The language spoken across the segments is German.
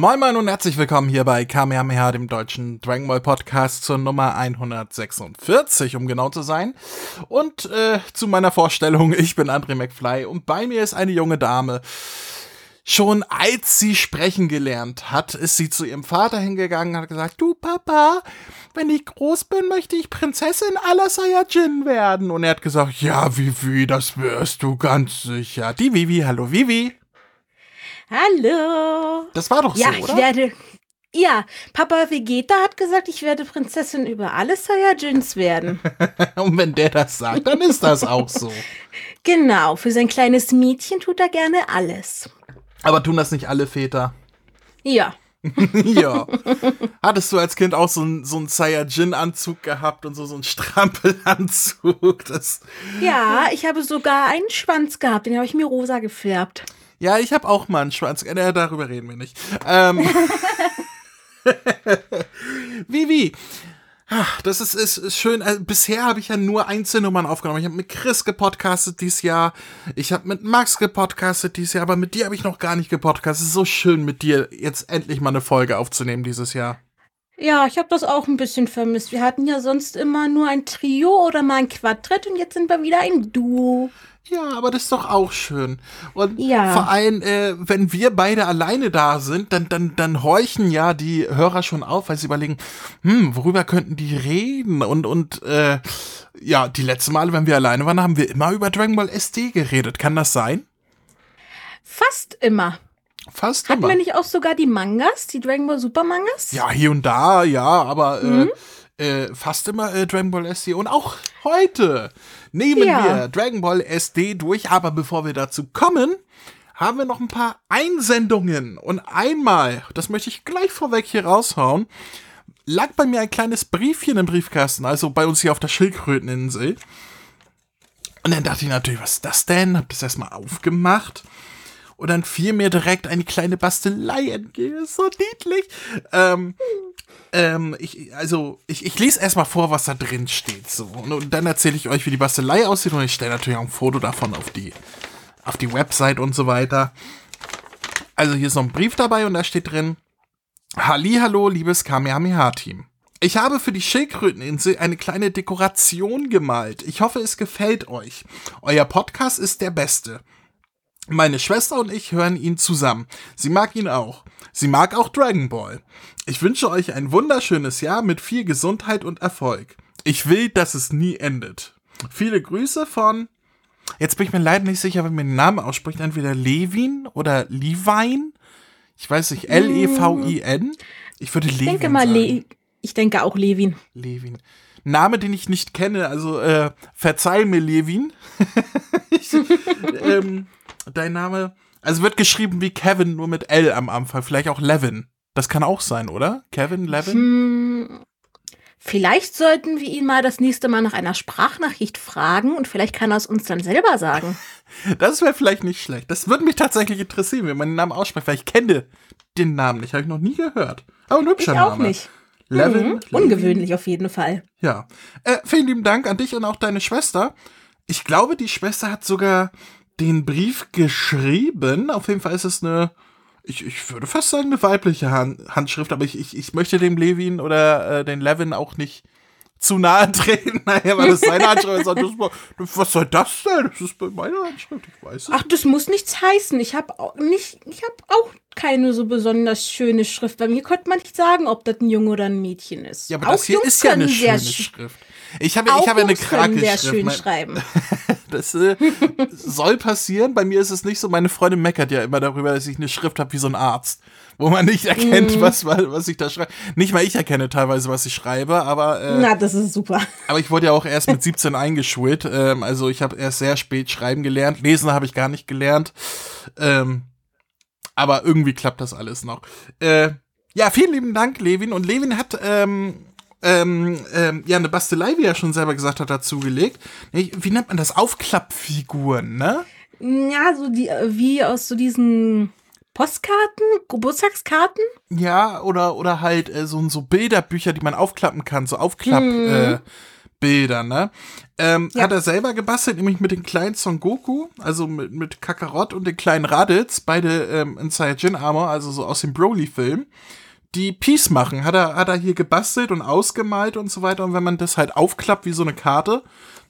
Moin Moin und herzlich willkommen hier bei Kamehameha, dem deutschen Dragon Ball Podcast zur Nummer 146, um genau zu sein. Und äh, zu meiner Vorstellung, ich bin André McFly und bei mir ist eine junge Dame. Schon als sie sprechen gelernt hat, ist sie zu ihrem Vater hingegangen und hat gesagt, du Papa, wenn ich groß bin, möchte ich Prinzessin aller Saiyajin werden. Und er hat gesagt, ja, Vivi, das wirst du ganz sicher. Die Vivi, hallo Vivi. Hallo. Das war doch ja, so, oder? ich werde. Ja, Papa Vegeta hat gesagt, ich werde Prinzessin über alle Saiyajins werden. Und wenn der das sagt, dann ist das auch so. genau, für sein kleines Mädchen tut er gerne alles. Aber tun das nicht alle Väter? Ja. ja. Hattest du als Kind auch so einen so einen Saiyajin-Anzug gehabt und so, so einen Strampelanzug? Das Ja, ich habe sogar einen Schwanz gehabt, den habe ich mir rosa gefärbt. Ja, ich habe auch mal einen Schwanz. Äh, darüber reden wir nicht. Ähm. Vivi. Ach, das ist, ist, ist schön. Also, bisher habe ich ja nur Einzelnummern aufgenommen. Ich habe mit Chris gepodcastet dieses Jahr. Ich habe mit Max gepodcastet dieses Jahr, aber mit dir habe ich noch gar nicht gepodcastet. Es ist so schön, mit dir jetzt endlich mal eine Folge aufzunehmen dieses Jahr. Ja, ich habe das auch ein bisschen vermisst. Wir hatten ja sonst immer nur ein Trio oder mal ein Quartett und jetzt sind wir wieder ein Duo. Ja, aber das ist doch auch schön. Und Ja. vor allem, äh, wenn wir beide alleine da sind, dann, dann, dann horchen ja die Hörer schon auf, weil sie überlegen, hm, worüber könnten die reden? Und, und äh, ja, die letzten Male, wenn wir alleine waren, haben wir immer über Dragon Ball SD geredet. Kann das sein? Fast immer. Fast Hatten immer. wir nicht auch sogar die Mangas, die Dragon Ball Super Mangas? Ja, hier und da, ja, aber Mhm. äh, äh, fast immer äh, Dragon Ball SD. Und auch heute nehmen Ja. wir Dragon Ball SD durch. Aber bevor wir dazu kommen, haben wir noch ein paar Einsendungen. Und einmal, das möchte ich gleich vorweg hier raushauen, lag bei mir ein kleines Briefchen im Briefkasten, also bei uns hier auf der Schildkröteninsel. Und dann dachte ich natürlich, was ist das denn? Hab das erstmal aufgemacht. Und dann fiel mir direkt eine kleine Bastelei entgegen. So niedlich. Ähm, ähm, ich, also, ich, ich lese erstmal vor, was da drin steht. So. Und, und dann erzähle ich euch, wie die Bastelei aussieht. Und ich stelle natürlich auch ein Foto davon auf die, auf die Website und so weiter. Also, hier ist noch ein Brief dabei und da steht drin: Hallihallo, liebes Kamehameha-Team. Ich habe für die Schildkröteninsel eine kleine Dekoration gemalt. Ich hoffe, es gefällt euch. Euer Podcast ist der beste. Meine Schwester und ich hören ihn zusammen. Sie mag ihn auch. Sie mag auch Dragon Ball. Ich wünsche euch ein wunderschönes Jahr mit viel Gesundheit und Erfolg. Ich will, dass es nie endet. Viele Grüße von. Jetzt bin ich mir leider nicht sicher, wenn man den Namen ausspricht. Entweder Levin oder Levine. Ich weiß nicht, L-E-V-I-N. Ich würde Ich Levin denke mal, sagen. Le ich denke auch Levin. Levin. Name, den ich nicht kenne, also äh, verzeih mir, Levin. ich, ähm, dein Name, also wird geschrieben wie Kevin, nur mit L am Anfang. Vielleicht auch Levin. Das kann auch sein, oder? Kevin, Levin? Hm, vielleicht sollten wir ihn mal das nächste Mal nach einer Sprachnachricht fragen und vielleicht kann er es uns dann selber sagen. Das wäre vielleicht nicht schlecht. Das würde mich tatsächlich interessieren, wenn man den Namen ausspricht, weil ich kenne den Namen nicht. Habe ich noch nie gehört. Aber ein Ich hübscher auch Name. nicht. Levin, Mhm. Levin. Ungewöhnlich auf jeden Fall. Ja. Äh, vielen lieben Dank an dich und auch deine Schwester. Ich glaube, die Schwester hat sogar den Brief geschrieben. Auf jeden Fall ist es eine, ich, ich würde fast sagen, eine weibliche Hand, Handschrift, aber ich, ich, ich möchte dem Levin oder äh, den Levin auch nicht zu nahe treten. Naja, weil das seine Handschrift ist. Das Was soll das denn? Das ist bei meiner Handschrift, ich weiß es Ach, das muss nichts heißen. Ich habe auch nicht, ich habe auch keine so besonders schöne Schrift. Bei mir konnte man nicht sagen, ob das ein Junge oder ein Mädchen ist. Ja, aber auch das hier Jungs ist ja eine schöne sch- Schrift. Ich habe, ich habe eine krake sehr schön Mein- schreiben. Das äh, soll passieren. Bei mir ist es nicht so. Meine Freundin meckert ja immer darüber, dass ich eine Schrift habe wie so ein Arzt, wo man nicht erkennt, Mhm. was, was ich da schreibe. Nicht mal ich erkenne teilweise, was ich schreibe, aber, äh, Na, das ist super. aber ich wurde ja auch erst mit 17 eingeschult. Ähm, also ich habe erst sehr spät schreiben gelernt. Lesen habe ich gar nicht gelernt. Ähm, aber irgendwie klappt das alles noch. Äh, ja, vielen lieben Dank, Levin. Und Levin hat ähm, ähm, ähm, ja eine Bastelei, wie er schon selber gesagt hat, dazugelegt. Wie nennt man das? Aufklappfiguren, ne? Ja, so die, wie aus so diesen Postkarten, Geburtstagskarten. Ja, oder, oder halt äh, so, so Bilderbücher, die man aufklappen kann, so Aufklapp, Mhm. äh, Bilder, ne? Ähm, Ja. Hat er selber gebastelt, nämlich mit den kleinen Son Goku, also mit, mit Kakarot und den kleinen Raditz, beide ähm, in Saiyajin Armor, also so aus dem Broly-Film, die Peace machen. Hat er, hat er hier gebastelt und ausgemalt und so weiter. Und wenn man das halt aufklappt wie so eine Karte,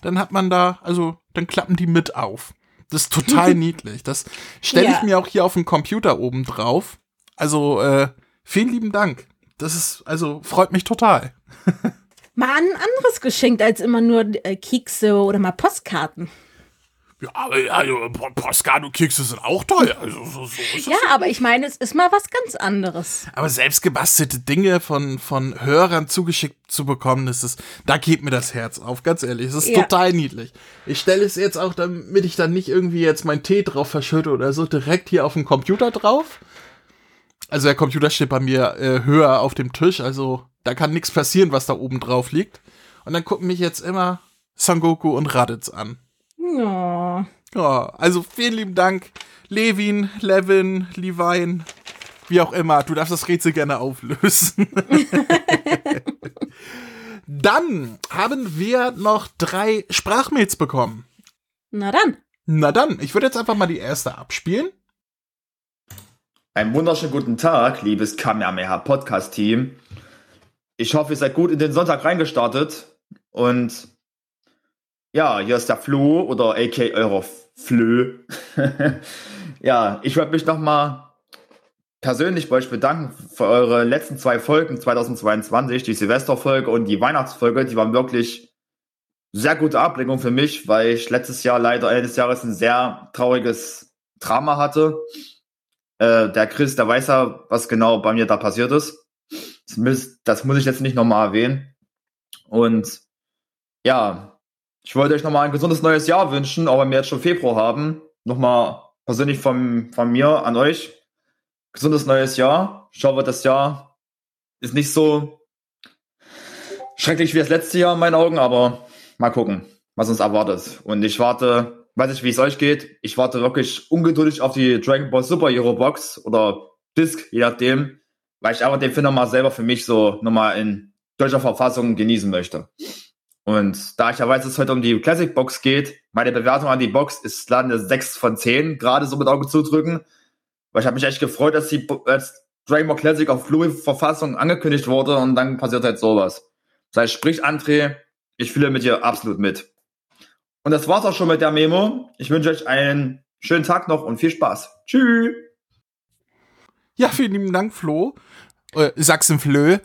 dann hat man da, also dann klappen die mit auf. Das ist total niedlich. Das stelle ich Ja. mir auch hier auf dem Computer oben drauf. Also, äh, vielen lieben Dank. Das ist, also, freut mich total. Mal ein anderes Geschenk als immer nur äh, Kekse oder mal Postkarten. Ja, aber also, Postcard und Kekse sind auch toll. Also, so, so Ja, aber ich meine, es ist mal was ganz anderes. Aber selbst gebastelte Dinge von, von Hörern zugeschickt zu bekommen, das ist, da geht mir das Herz auf, ganz ehrlich. Es ist Ja. total niedlich. Ich stelle es jetzt auch, damit ich dann nicht irgendwie jetzt meinen Tee drauf verschütte oder so, direkt hier auf dem Computer drauf. Also der Computer steht bei mir äh, höher auf dem Tisch, also da kann nichts passieren, was da oben drauf liegt. Und dann gucken mich jetzt immer Son Goku und Raditz an. Ja. Ja, also vielen lieben Dank, Levin, Levin, Levine, wie auch immer. Du darfst das Rätsel gerne auflösen. dann haben wir noch drei Sprachmails bekommen. Na dann. Na dann, ich würde jetzt einfach mal die erste abspielen. Einen wunderschönen guten Tag, liebes Kamehameha Podcast Team. Ich hoffe, ihr seid gut in den Sonntag reingestartet. Und ja, hier ist der Flo oder AK eurer Flö. ja, ich wollte mich nochmal persönlich bei euch bedanken für eure letzten zwei Folgen 2022, die Silvesterfolge und die Weihnachtsfolge. Die waren wirklich sehr gute Ablenkung für mich, weil ich letztes Jahr leider Ende des Jahres ein sehr trauriges Drama hatte. Äh, der Chris, der weiß ja, was genau bei mir da passiert ist. Das, muss- das muss ich jetzt nicht nochmal erwähnen. Und ja, ich wollte euch nochmal ein gesundes neues Jahr wünschen, auch wenn wir jetzt schon Februar haben. Nochmal persönlich von, von mir an euch. Gesundes neues Jahr. Ich hoffe, das Jahr ist nicht so schrecklich wie das letzte Jahr in meinen Augen, aber mal gucken, was uns erwartet. Und ich warte, weiß nicht, wie es euch geht. Ich warte wirklich ungeduldig auf die Dragon Ball Super Hero Box oder Disc, je nachdem, weil ich einfach den Film nochmal selber für mich so nochmal in deutscher Verfassung genießen möchte. Und da ich ja weiß, dass es heute um die Classic Box geht, meine Bewertung an die Box ist leider eine 6 von 10, gerade so mit Auge zudrücken. Weil ich habe mich echt gefreut, dass die als Dragon Classic auf Blu-ray-Verfassung angekündigt wurde und dann passiert halt sowas. Das heißt, sprich André, ich fühle mit dir absolut mit. Und das war's auch schon mit der Memo. Ich wünsche euch einen schönen Tag noch und viel Spaß. Tschüss. Ja, vielen lieben Dank, Flo. Äh, Sachsen-Flö.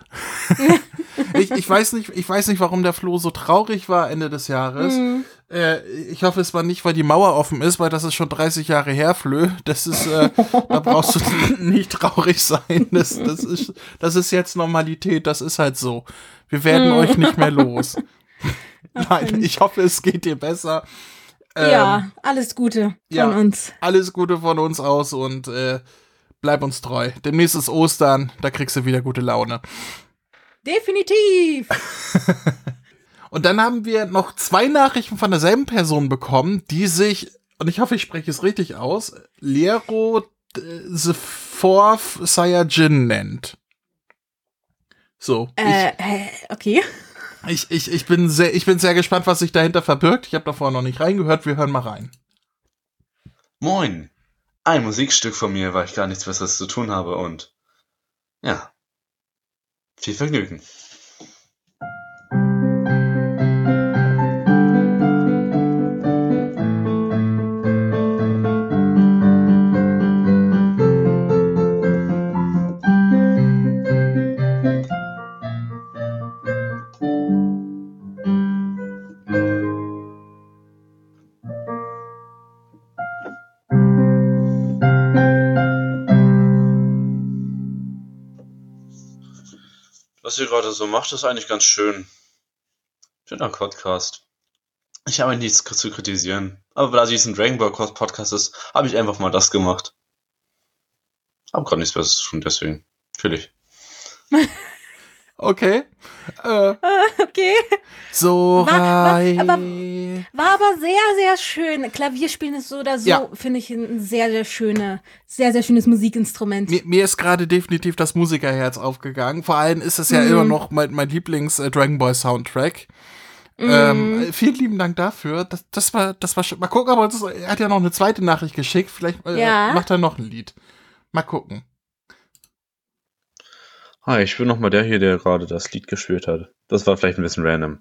ich, ich, weiß nicht, ich weiß nicht, warum der Flo so traurig war Ende des Jahres. Äh, ich hoffe, es war nicht, weil die Mauer offen ist, weil das ist schon 30 Jahre her, Flö. Das ist, äh, da brauchst du nicht traurig sein. Das, das, ist, das ist jetzt Normalität, das ist halt so. Wir werden euch nicht mehr los. Nein, ich hoffe, es geht dir besser. Ähm, ja, alles Gute von ja. uns. Alles Gute von uns aus und äh, bleib uns treu. Demnächst ist Ostern, da kriegst du wieder gute Laune. Definitiv. Und dann haben wir noch zwei Nachrichten von derselben Person bekommen, die sich, und ich hoffe, ich spreche es richtig aus, Lero the Fourth Saiyajin nennt. So, äh, äh, okay. ich, ich, ich, ich, bin sehr, ich bin sehr gespannt, was sich dahinter verbirgt. Ich habe davor noch nicht reingehört, wir hören mal rein. Moin. Ein Musikstück von mir, weil ich gar nichts Besseres zu tun habe und ja. Viel Vergnügen. Was ihr gerade so macht, ist eigentlich ganz schön. Schöner Podcast. Ich habe nichts zu kritisieren. Aber da dies ein Dragon Ball Podcast ist, habe ich einfach mal das gemacht. Hab gerade nichts Besseres zu tun, deswegen. Natürlich. Okay. Äh, Okay. so War- war- aber- War aber sehr, sehr schön. Klavierspielen ist so oder so, Ja. finde ich ein sehr, sehr schöne, sehr, sehr schönes Musikinstrument. Mir, mir ist gerade definitiv das Musikerherz aufgegangen. Vor allem ist es ja Mhm. immer noch mein, mein Lieblings-Dragon Ball Soundtrack. Ähm, vielen lieben Dank dafür. Das, das war, das war schön. Mal gucken, aber das, er hat ja noch eine zweite Nachricht geschickt. Vielleicht äh, Ja. macht er noch ein Lied. Mal gucken. Hi, ich bin nochmal der hier, der gerade das Lied gespielt hat. Das war vielleicht ein bisschen random.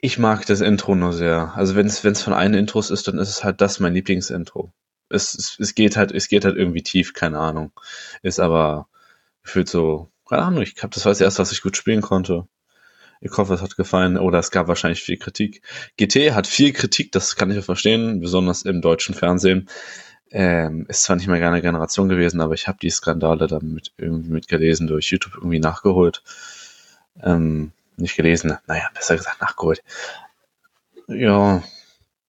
Ich mag das Intro nur sehr. Also wenn es von einem Intros ist, dann ist es halt das mein Lieblingsintro. Es, es, es geht halt es geht halt irgendwie tief, keine Ahnung. Ist aber gefühlt so, keine Ahnung, ich glaube, das war das erste, was ich gut spielen konnte. Ich hoffe, es hat gefallen. Oder es gab wahrscheinlich viel Kritik. GT hat viel Kritik, das kann ich auch verstehen, besonders im deutschen Fernsehen. Ähm, ist zwar nicht mehr eine Generation gewesen, aber ich habe die Skandale dann mit, irgendwie mitgelesen, durch YouTube irgendwie nachgeholt. Ähm, nicht gelesen, naja, besser gesagt nachgeholt. Ja,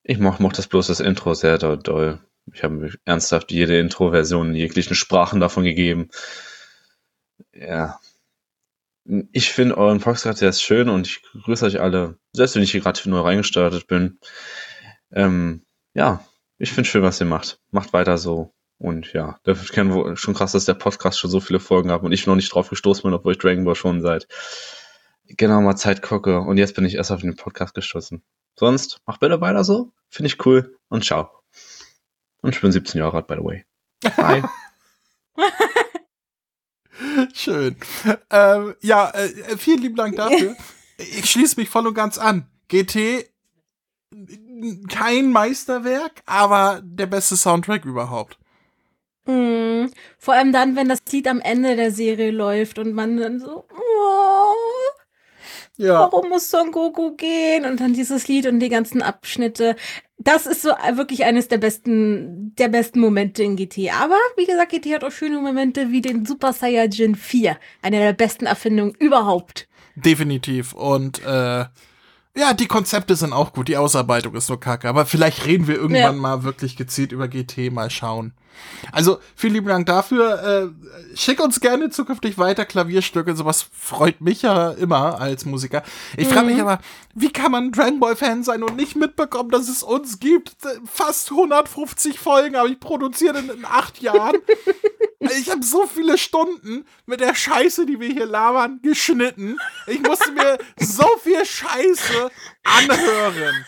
ich mochte moch das bloß das Intro sehr doll. Ich habe mir ernsthaft jede Intro-Version in jeglichen Sprachen davon gegeben. Ja. Ich finde euren Podcast sehr schön und ich grüße euch alle, selbst wenn ich hier gerade neu reingestartet bin. Ähm, ja, ich finde schön, was ihr macht. Macht weiter so. Und ja, das ist kein- schon krass, dass der Podcast schon so viele Folgen hat und ich noch nicht drauf gestoßen bin, obwohl ich Dragon Ball schon seit genau mal Zeit gucke. Und jetzt bin ich erst auf den Podcast gestoßen. Sonst, macht bitte weiter so. Finde ich cool. Und ciao. Und ich bin 17 Jahre alt, by the way. Bye. Schön. Ähm, ja, äh, vielen lieben Dank dafür. Ich schließe mich voll und ganz an. GT, kein Meisterwerk, aber der beste Soundtrack überhaupt. Mhm. Vor allem dann, wenn das Lied am Ende der Serie läuft und man dann so, oh, Ja. warum muss Son Goku gehen? Und dann dieses Lied und die ganzen Abschnitte. Das ist so wirklich eines der besten, der besten Momente in GT. Aber wie gesagt, GT hat auch schöne Momente wie den Super Saiyajin 4. Eine der besten Erfindungen überhaupt. Definitiv. Und äh, ja, die Konzepte sind auch gut. Die Ausarbeitung ist nur kacke. Aber vielleicht reden wir irgendwann Ja. mal wirklich gezielt über GT. Mal schauen. Also, vielen lieben Dank dafür. Äh, schick uns gerne zukünftig weiter Klavierstücke. Sowas freut mich ja immer als Musiker. Ich frage mich aber, wie kann man Dragon Ball Fan sein und nicht mitbekommen, dass es uns gibt? Fast 150 Folgen habe ich produziert in, in acht Jahren. Ich habe so viele Stunden mit der Scheiße, die wir hier labern, geschnitten. Ich musste mir so viel Scheiße anhören.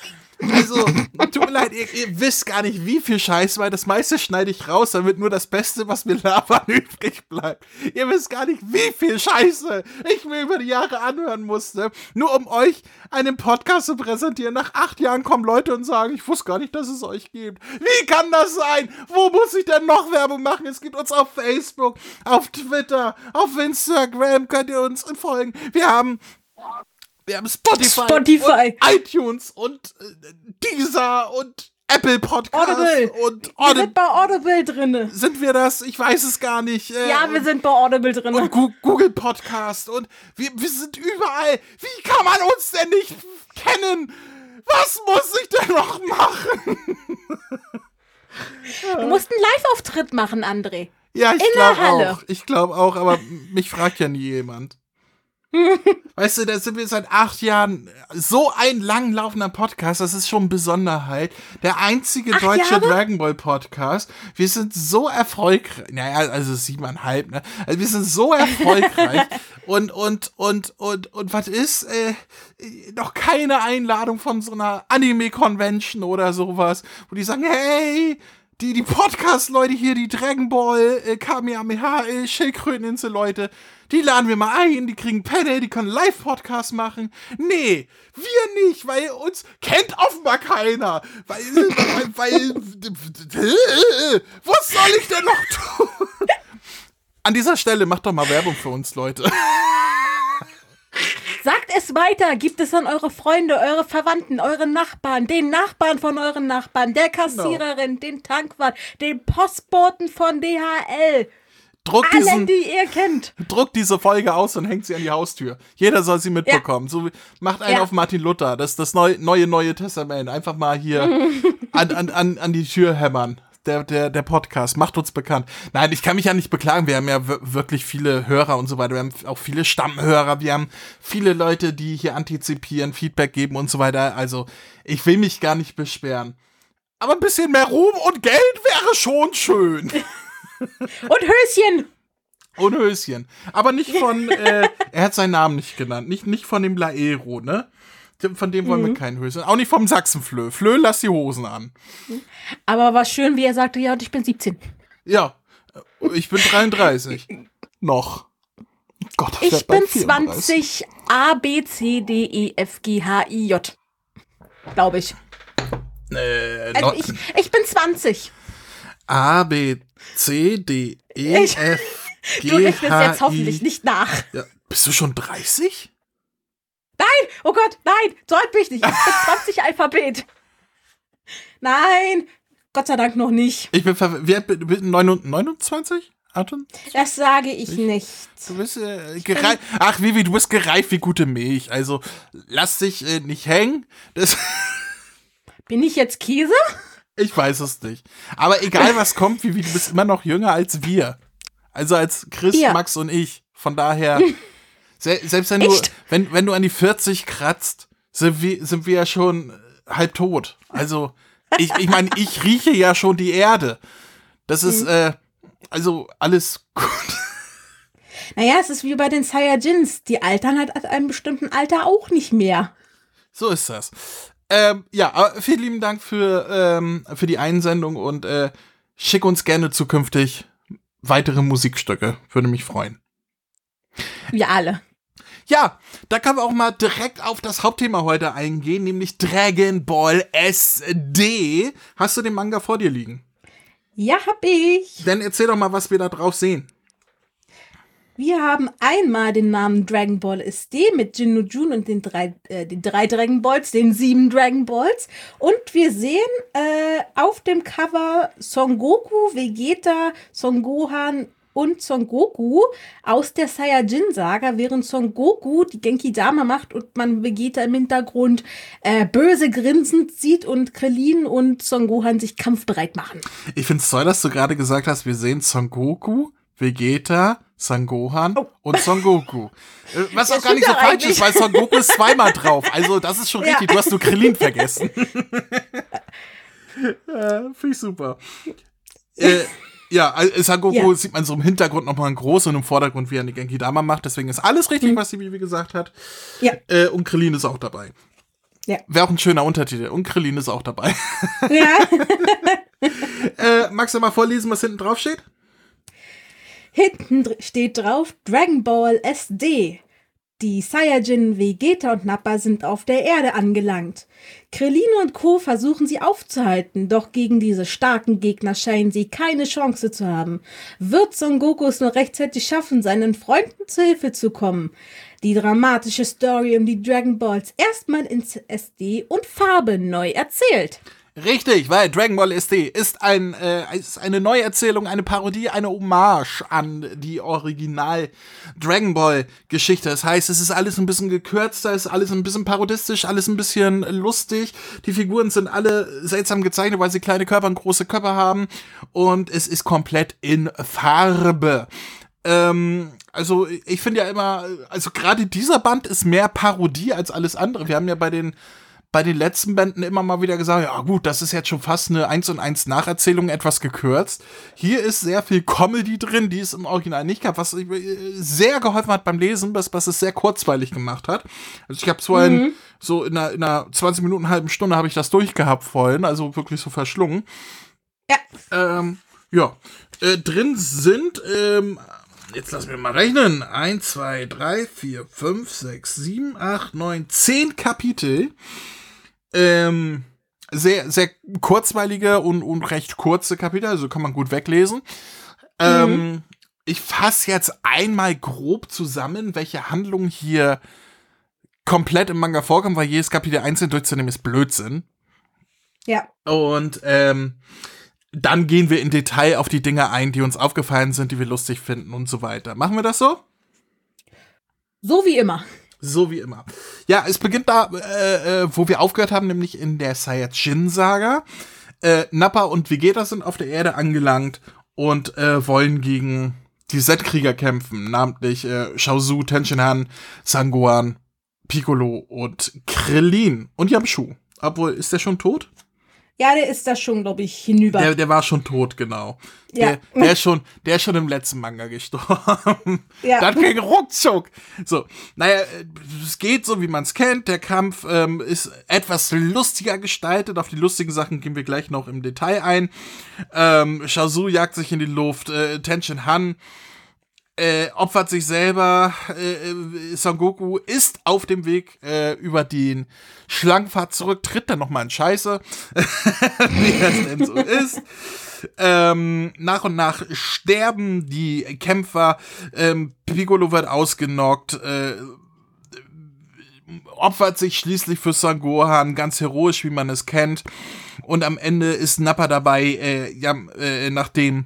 Also, tut mir leid, ihr, ihr wisst gar nicht, wie viel Scheiße, weil das meiste schneide ich raus, damit nur das Beste, was mir labern, übrig bleibt. Ihr wisst gar nicht, wie viel Scheiße ich mir über die Jahre anhören musste, nur um euch einen Podcast zu präsentieren. Nach acht Jahren kommen Leute und sagen, ich wusste gar nicht, dass es euch gibt. Wie kann das sein? Wo muss ich denn noch Werbung machen? Es gibt uns auf Facebook, auf Twitter, auf Instagram könnt ihr uns folgen. Wir haben wir haben Spotify, Spotify. und iTunes und äh, Deezer und Apple Podcasts Audible. und Wir Audible. sind bei Audible drinne. Sind wir das? Ich weiß es gar nicht. Äh, Ja, wir sind bei Audible drinne. und Gu- Google Podcast und wir, wir sind überall. Wie kann man uns denn nicht kennen? Was muss ich denn noch machen? Du musst einen Live-Auftritt machen, André. Ja, ich In der glaube Halle. auch. Ich glaube auch, aber mich fragt ja nie jemand. Weißt du, da sind wir seit acht Jahren so ein langlaufender Podcast, das ist schon Besonderheit. Der einzige Acht deutsche Jahre? Dragon Ball Podcast. Wir sind so erfolgreich. Naja, also siebeneinhalb, ne? Also wir sind so erfolgreich. und, und, und, und, und was ist? Äh, noch keine Einladung von so einer Anime-Convention oder sowas, wo die sagen, hey, die, die Podcast-Leute hier, die Dragon Ball, äh, Kamehameha, äh, Schildkröteninsel-Leute, die laden wir mal ein, die kriegen Penne, die können Live-Podcast machen. Nee, wir nicht, weil uns kennt offenbar keiner. Weil, weil, weil, was soll ich denn noch tun? An dieser Stelle macht doch mal Werbung für uns, Leute. Sagt es weiter, gibt es an eure Freunde, eure Verwandten, eure Nachbarn, den Nachbarn von euren Nachbarn, der Kassiererin, den Tankwart, den Postboten von DHL. Druck Alle, diesen, die ihr kennt. druckt diese Folge aus und hängt sie an die Haustür. Jeder soll sie mitbekommen. So wie- macht einen Ja. auf Martin Luther. Das das neue, neue, neue Testament. Einfach mal hier an, an, an, an die Tür hämmern. Der, der, der Podcast macht uns bekannt. Nein, ich kann mich ja nicht beklagen. Wir haben ja wir- wirklich viele Hörer und so weiter. Wir haben auch viele Stammhörer. Wir haben viele Leute, die hier antizipieren, Feedback geben und so weiter. Also, ich will mich gar nicht beschweren. Aber ein bisschen mehr Ruhm und Geld wäre schon schön. Und Höschen. Und Höschen. Aber nicht von, äh, er hat seinen Namen nicht genannt. Nicht, nicht von dem Laero, ne? Von dem wollen wir Mhm. keinen Höschen. Auch nicht vom Sachsenflö. Flö, lass die Hosen an. Aber war schön, wie er sagte, ja, und ich bin 17. Ja, ich bin 33. Noch. Gott, Ich werd bin bald 34. 20 A, B, C, D, E, F, G, H, I, J. Glaube ich. Äh, Also ich, ich bin 20. A, B, C, D, E, Ich- F, G, Du rechnest H, jetzt hoffentlich I. nicht nach. Ja. Bist du schon 30? Oh Gott, nein, so alt bin ich nicht. Ich bin 20 Alphabet. Nein, Gott sei Dank noch nicht. Ich bin ver- wie alt bin- bin 29? Atem? Das sage ich nicht. Du bist äh, gereift. Ach, Vivi, du bist gereift wie gute Milch. Also lass dich äh, nicht hängen. Das, Bin ich jetzt Käse? ich weiß es nicht. Aber egal was kommt, Vivi, du bist immer noch jünger als wir. Also als Chris, Ja. Max und ich. Von daher, selbst wenn du, Echt? wenn, wenn du an die 40 kratzt, sind wir, sind wir ja schon äh, halb tot. Also, ich, ich meine, ich rieche ja schon die Erde. Das ist, äh, also alles gut. Naja, es ist wie bei den Saiyajins. Die altern halt ab einem bestimmten Alter auch nicht mehr. So ist das. Ähm, ja, aber vielen lieben Dank für, ähm, für die Einsendung und äh, schick uns gerne zukünftig weitere Musikstücke. Würde mich freuen. Wir alle. Ja, da können wir auch mal direkt auf das Hauptthema heute eingehen, nämlich Dragon Ball SD. Hast du den Manga vor dir liegen? Ja, hab ich. Dann erzähl doch mal, was wir da drauf sehen. Wir haben einmal den Namen Dragon Ball SD mit Jinnu Jun und den drei, äh, den drei Dragon Balls, den sieben Dragon Balls. Und wir sehen äh, auf dem Cover Son Goku, Vegeta, Son Gohan und Son Goku aus der Saiyajin-Saga, während Son Goku die Genki Dama macht und man Vegeta im Hintergrund äh, böse grinsend sieht und Krillin und Son Gohan sich kampfbereit machen. Ich find's toll, dass du gerade gesagt hast, wir sehen Son Goku, Vegeta, Son Gohan und Son Goku. Äh, Was auch gar nicht so falsch ist, weil Son Goku ist zweimal drauf. Also das ist schon Ja. richtig. Du hast nur Krillin vergessen. äh, Finde ich super. Äh, ja, also Son Goku Ja. sieht man so im Hintergrund nochmal in groß und im Vordergrund, wie er die Genki Dama macht. Deswegen ist alles richtig, was die Bibi gesagt hat. Mhm. Ja. Äh, und Krillin ist auch dabei. Ja. Wäre auch ein schöner Untertitel. Und Krillin ist auch dabei. Ja. Äh, magst du mal vorlesen, was hinten drauf steht? Hinten steht drauf Dragon Ball SD. Die Saiyajin Vegeta und Nappa sind auf der Erde angelangt. Krillin und Co. versuchen sie aufzuhalten, doch gegen diese starken Gegner scheinen sie keine Chance zu haben. Wird Son Goku es nur rechtzeitig schaffen, seinen Freunden zu Hilfe zu kommen? Die dramatische Story um die Dragon Balls erstmal ins SD und Farbe neu erzählt. Richtig, weil Dragon Ball SD ist, ein, äh, ist eine Neuerzählung, eine Parodie, eine Hommage an die Original Dragon Ball Geschichte. Das heißt, es ist alles ein bisschen gekürzter, ist alles ein bisschen parodistisch, alles ein bisschen lustig. Die Figuren sind alle seltsam gezeichnet, weil sie kleine Körper und große Körper haben. Und es ist komplett in Farbe. Ähm, also ich finde ja immer, also gerade dieser Band ist mehr Parodie als alles andere. Wir haben ja bei den bei den letzten Bänden immer mal wieder gesagt, ja gut, das ist jetzt schon fast eine 1 und 1 Nacherzählung, etwas gekürzt. Hier ist sehr viel Comedy drin, die es im Original nicht gab, was äh, sehr geholfen hat beim Lesen, was, was es sehr kurzweilig gemacht hat. Also ich habe zwar in, so in einer, in einer 20 Minuten, halben Stunde habe ich das durchgehabt vorhin, also wirklich so verschlungen. Ja. Ähm, ja. Äh, drin sind, ähm, jetzt lass mir mal rechnen. 1, 2, 3, 4, 5, 6, 7, 8, 9, 10 Kapitel. Ähm, sehr, sehr kurzweilige und, und recht kurze Kapitel, also kann man gut weglesen. Ähm, ich fasse jetzt einmal grob zusammen, welche Handlung hier komplett im Manga vorkommt, weil jedes Kapitel einzeln durchzunehmen ist Blödsinn. Ja. Und ähm, dann gehen wir in Detail auf die Dinge ein, die uns aufgefallen sind, die wir lustig finden und so weiter. Machen wir das so? So wie immer. So wie immer. Ja, es beginnt da, äh, äh, wo wir aufgehört haben, nämlich in der Saiyajin-Saga. Äh, Nappa und Vegeta sind auf der Erde angelangt und äh, wollen gegen die Z-Krieger kämpfen, namentlich äh, Shaozu, Tenshinhan, Sangohan, Piccolo und Krillin und Yamshu. Obwohl, ist der schon tot? Ja, der ist da schon, glaube ich, hinüber. Der, der war schon tot, genau. Ja. Der, der, ist schon, der ist schon im letzten Manga gestorben. Ja. Das ging ruckzuck. So, naja, es geht so, wie man es kennt. Der Kampf ähm, ist etwas lustiger gestaltet. Auf die lustigen Sachen gehen wir gleich noch im Detail ein. Ähm, Shazu jagt sich in die Luft. Äh, Tenshin Han äh, opfert sich selber. Äh, äh, Son Goku ist auf dem Weg äh, über den Schlangenpfad zurück, tritt dann nochmal in Scheiße, wie das denn so ist. Ähm, nach und nach sterben die Kämpfer. Ähm, Piccolo wird ausgenockt. Äh, opfert sich schließlich für Son Gohan, ganz heroisch, wie man es kennt. Und am Ende ist Nappa dabei, äh, ja, äh, nachdem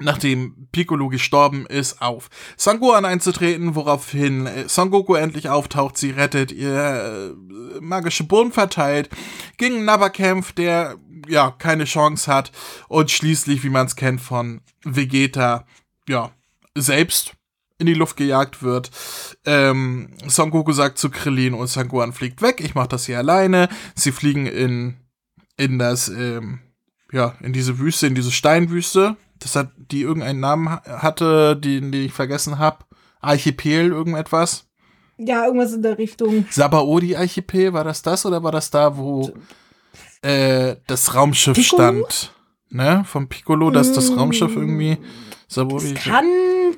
nachdem Piccolo gestorben ist, auf Son Gohan einzutreten, woraufhin äh, Son Goku endlich auftaucht, sie rettet, ihr äh, magische Boden verteilt, gegen Nappa kämpft, der ja keine Chance hat und schließlich, wie man es kennt von Vegeta, ja, selbst in die Luft gejagt wird. Ähm, Son Goku sagt zu Krillin und Son Gohan fliegt weg, ich mach das hier alleine. Sie fliegen in, in das, ähm, ja, in diese Wüste, in diese Steinwüste. Das hat, die irgendeinen Namen ha- hatte, den, den ich vergessen habe. Archipel, irgendetwas. ja, irgendwas in der Richtung. Sabaody Archipel, war das das oder war das da, wo äh, das Raumschiff Piccolo? stand? Ne? Vom Piccolo, dass das Mm. Raumschiff irgendwie Sabaody. Das kann,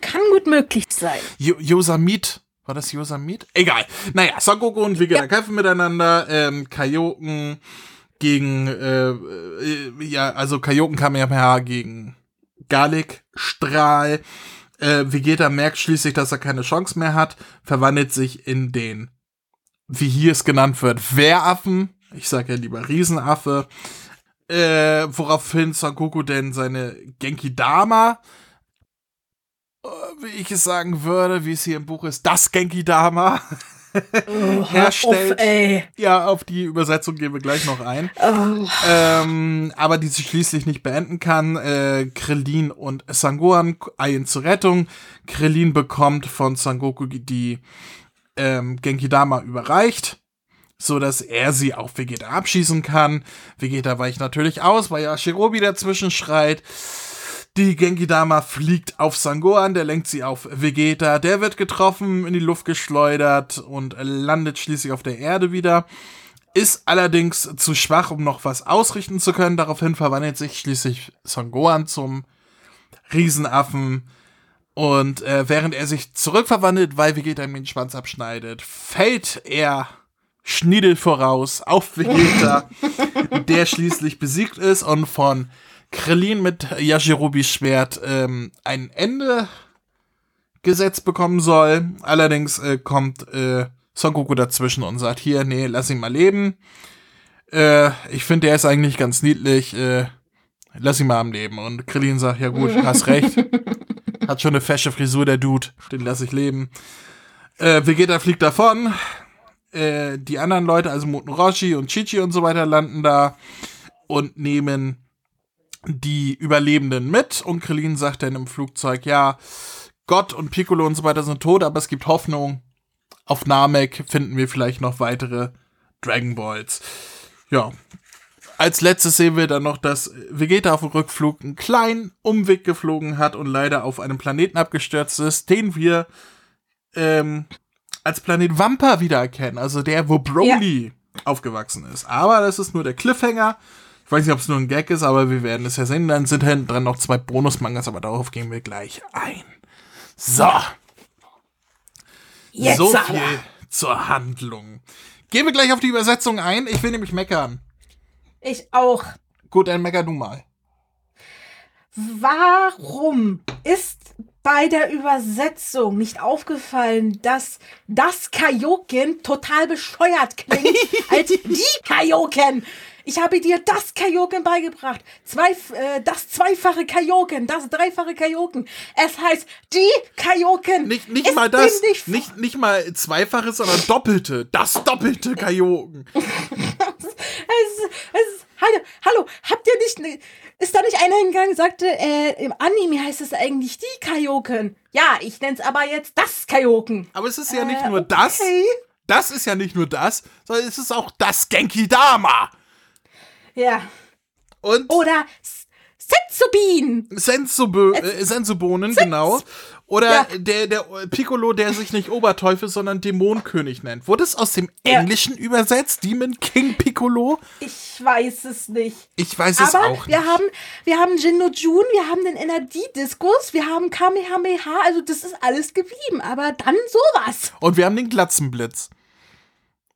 kann gut möglich sein. Jo Yosamit. War das Yosamit? Egal. Naja, Son Goku und Vegeta kämpfen miteinander. Ähm, Kaioken gegen, äh, äh, ja, also Kaioken Kamehameha gegen Garlic Strahl. Äh, Vegeta merkt schließlich, dass er keine Chance mehr hat, verwandelt sich in den, wie hier es genannt wird, Wehraffen. Ich sage ja lieber Riesenaffe. Äh, woraufhin Son Goku denn seine Genki Dama äh, wie ich es sagen würde, wie es hier im Buch ist, das Genki Dama Oh, herstellt. Ey. Ja, auf die Übersetzung gehen wir gleich noch ein. Oh. Ähm, aber die sie schließlich nicht beenden kann. Äh, Krillin und Sangohan eilen zur Rettung. Krillin bekommt von Sangoku die ähm, Genki Dama überreicht, so dass er sie auf Vegeta abschießen kann. Vegeta weicht natürlich aus, weil ja Shirobi dazwischen schreit. Die Genki Dama fliegt auf Sangohan, der lenkt sie auf Vegeta, der wird getroffen, in die Luft geschleudert und landet schließlich auf der Erde wieder. Ist allerdings zu schwach, um noch was ausrichten zu können. Daraufhin verwandelt sich schließlich Son Gohan zum Riesenaffen. Und äh, während er sich zurückverwandelt, weil Vegeta ihm den Schwanz abschneidet, fällt er Schniedel voraus auf Vegeta, der schließlich besiegt ist und von Krillin mit Yashirobis Schwert ähm, ein Ende gesetzt bekommen soll. Allerdings äh, kommt äh, Son Goku dazwischen und sagt, hier, nee, lass ihn mal leben. Äh, ich finde, der ist eigentlich ganz niedlich. Äh, lass ihn mal am Leben. Und Krillin sagt, ja gut, hast recht. Hat schon eine fesche Frisur, der Dude. Den lass ich leben. Äh, Vegeta fliegt davon. Äh, die anderen Leute, also Muten Roshi und Chichi und so weiter, landen da und nehmen die Überlebenden mit. Und Krillin sagt dann im Flugzeug, ja, Gott und Piccolo und so weiter sind tot, aber es gibt Hoffnung. Auf Namek finden wir vielleicht noch weitere Dragon Balls. Ja. Als letztes sehen wir dann noch, dass Vegeta auf dem Rückflug einen kleinen Umweg geflogen hat und leider auf einem Planeten abgestürzt ist, den wir ähm, als Planet Wampa wiedererkennen. Also der, wo Broly aufgewachsen ist. Aber das ist nur der Cliffhanger. Ich weiß nicht, ob es nur ein Gag ist, aber wir werden es ja sehen. Dann sind hinten dran noch zwei Bonusmangas, aber darauf gehen wir gleich ein. So. Jetzt so aber. viel zur Handlung. Gehen wir gleich auf die Übersetzung ein. Ich will nämlich meckern. Ich auch. Gut, dann mecker du mal. Warum ist bei der Übersetzung nicht aufgefallen, dass das Kaioken total bescheuert klingt als die Kaioken? Ich habe dir das Kaioken beigebracht. Zwei, äh, das zweifache Kaioken, das dreifache Kaioken. Es heißt die Kaioken. Nicht, nicht Es mal das, nicht- nicht, nicht mal zweifaches, sondern doppelte. Das doppelte Kaioken. Es, es, hallo, hallo, habt ihr nicht, ne- ist da nicht einer hingegangen, sagte, äh, im Anime heißt es eigentlich die Kaioken. Ja, ich nenn's aber jetzt das Kaioken. Aber es ist ja nicht Äh, nur das. okay. Das ist ja nicht nur das, sondern es ist auch das Genki Dama. Ja. Und Oder Sensubin. Sensubö äh, Sensubohnen, genau. Oder Ja. der, der Piccolo, der sich nicht Oberteufel, sondern Dämonenkönig nennt. Wurde es aus dem Ja. Englischen übersetzt? Demon King Piccolo? Ich weiß es nicht. Ich weiß es Aber auch wir nicht. haben, wir haben Jinno Jun, wir haben den Energiediskus, wir haben Kamehameha, also das ist alles geblieben. Aber dann sowas. Und wir haben den Glatzenblitz.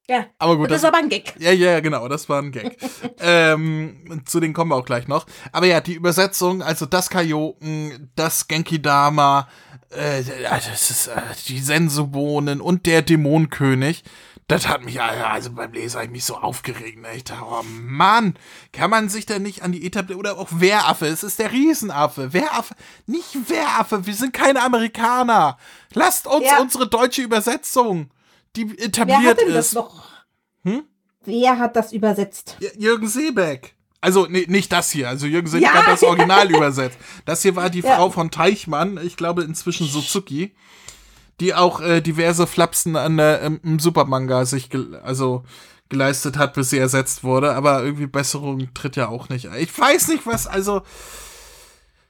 Ja. Aber gut, das das, ist aber ein Gag. Ja, ja, genau, das war ein Gag. ähm, zu denen kommen wir auch gleich noch. Aber ja, die Übersetzung, also das Kajoken, das Genki Dama, äh, das ist äh, die Sensobohnen und der Dämonenkönig. Das hat mich, also beim Lesen hab ich mich so aufgeregt. Ne? Ich dachte, oh Mann, kann man sich da nicht an die etablieren? Oder auch Wehraffe, es ist der Riesenaffe. Wehraffe, nicht Wehraffe, wir sind keine Amerikaner. Lasst uns Ja. unsere deutsche Übersetzung, die Wer etabliert hat denn ist. das noch? Hm? Wer hat das übersetzt? J- Jürgen Seebeck. Also nee, nicht das hier. Also Jürgen Seebeck Ja. hat das Original übersetzt. Das hier war die Ja. Frau von Teichmann, ich glaube inzwischen Suzuki, die auch äh, diverse Flapsen an der, im, im Supermanga sich gel also geleistet hat, bis sie ersetzt wurde. Aber irgendwie Besserung tritt ja auch nicht ein. Ich weiß nicht was. Also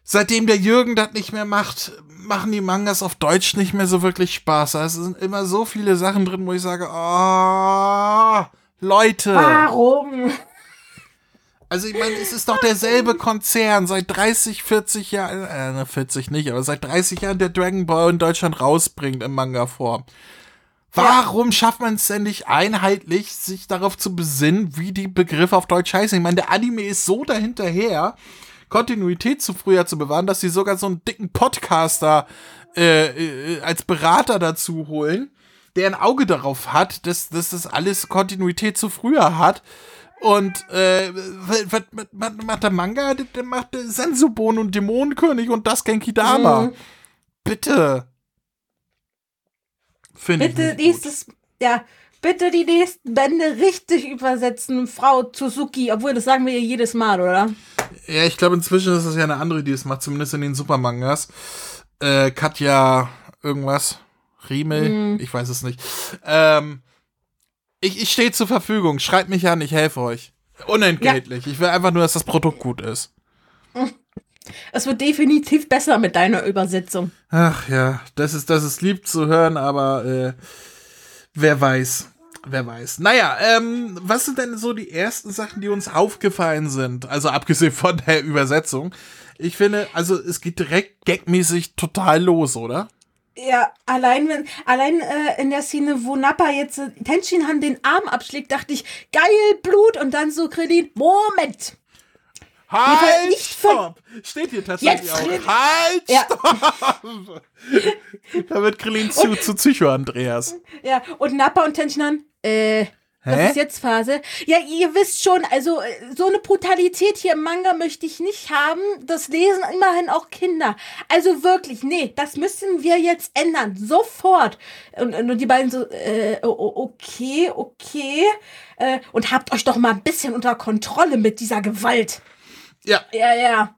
seitdem der Jürgen das nicht mehr macht, machen die Mangas auf Deutsch nicht mehr so wirklich Spaß. Es sind immer so viele Sachen drin, wo ich sage, oh, Leute. Warum? Also ich meine, es ist doch derselbe Konzern seit 30, 40 Jahren, äh, ne, 40 nicht, aber seit 30 Jahren der Dragon Ball in Deutschland rausbringt in Manga-Form. Warum schafft man es denn nicht einheitlich, sich darauf zu besinnen, wie die Begriffe auf Deutsch heißen? Ich meine, der Anime ist so dahinterher, Kontinuität zu früher zu bewahren, dass sie sogar so einen dicken Podcaster äh, äh, als Berater dazu holen, der ein Auge darauf hat, dass, dass das alles Kontinuität zu früher hat. Und äh, was, macht der Manga? Der, der macht Sensubon und Dämonenkönig und das Genki Dama. Mhm. Bitte. Finde ich Bitte gut. nächstes, ja, bitte die nächsten Bände richtig übersetzen, Frau Suzuki, obwohl das sagen wir ja jedes Mal, oder? Ja, ich glaube, inzwischen ist es ja eine andere, die es macht, zumindest in den Supermangas. Äh, Katja irgendwas. Riemel, Mhm. ich weiß es nicht. Ähm, ich ich stehe zur Verfügung. Schreibt mich an, ich helfe euch. Unentgeltlich. Ich will einfach nur, dass das Produkt gut ist. Es wird definitiv besser mit deiner Übersetzung. Ach ja, das ist, das ist lieb zu hören, aber äh, wer weiß. Wer weiß. Naja, ähm, was sind denn so die ersten Sachen, die uns aufgefallen sind? Also abgesehen von der Übersetzung. Ich finde, also es geht direkt gagmäßig total los, oder? Ja, allein wenn, allein äh, in der Szene, wo Nappa jetzt äh, Tenshinhan den Arm abschlägt, dachte ich, geil, Blut und dann so Krillin, Moment. Halt, nicht stopp! Steht hier tatsächlich Jetzt auch. Halt, Ja. stopp! da wird Krillin zu, zu Psycho-Andreas. Ja, und Nappa und Tenshinhan, äh, Hä? ist jetzt Phase? Ja, ihr wisst schon, also äh, so eine Brutalität hier im Manga möchte ich nicht haben. Das lesen immerhin auch Kinder. Also wirklich, nee, das müssen wir jetzt ändern. Sofort. Und, und die beiden so, äh, okay, okay. Äh, und habt euch doch mal ein bisschen unter Kontrolle mit dieser Gewalt. Ja, Ja, ja.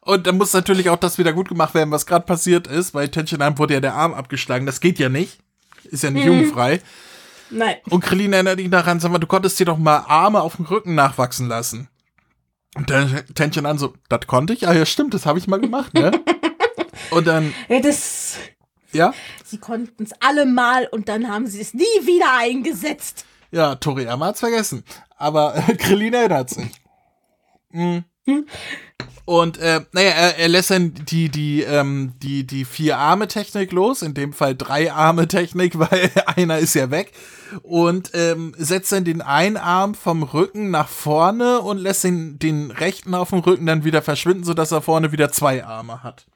und dann muss natürlich auch das wieder gut gemacht werden, was gerade passiert ist, weil Tenshinhan wurde ja der Arm abgeschlagen. Das geht ja nicht. Ist ja nicht Mhm. jugendfrei. Nein. Und Krillin erinnert ihn daran, sag mal, du konntest dir doch mal Arme auf dem Rücken nachwachsen lassen. Und dann Tenshin an so, das konnte ich? Ah ja, stimmt, das habe ich mal gemacht, ne? und dann, Ja, das, ja, sie konnten es alle mal und dann haben sie es nie wieder eingesetzt. ja, Toriyama hat's vergessen. Aber äh, Krillin erinnert sich. Mhm. Und äh, naja, er, er lässt dann die, die, ähm, die, die Vier-Arme-Technik los, in dem Fall Drei-Arme-Technik, weil einer ist ja weg. Und ähm, setzt dann den einen Arm vom Rücken nach vorne und lässt den, den rechten auf dem Rücken dann wieder verschwinden, sodass er vorne wieder zwei Arme hat.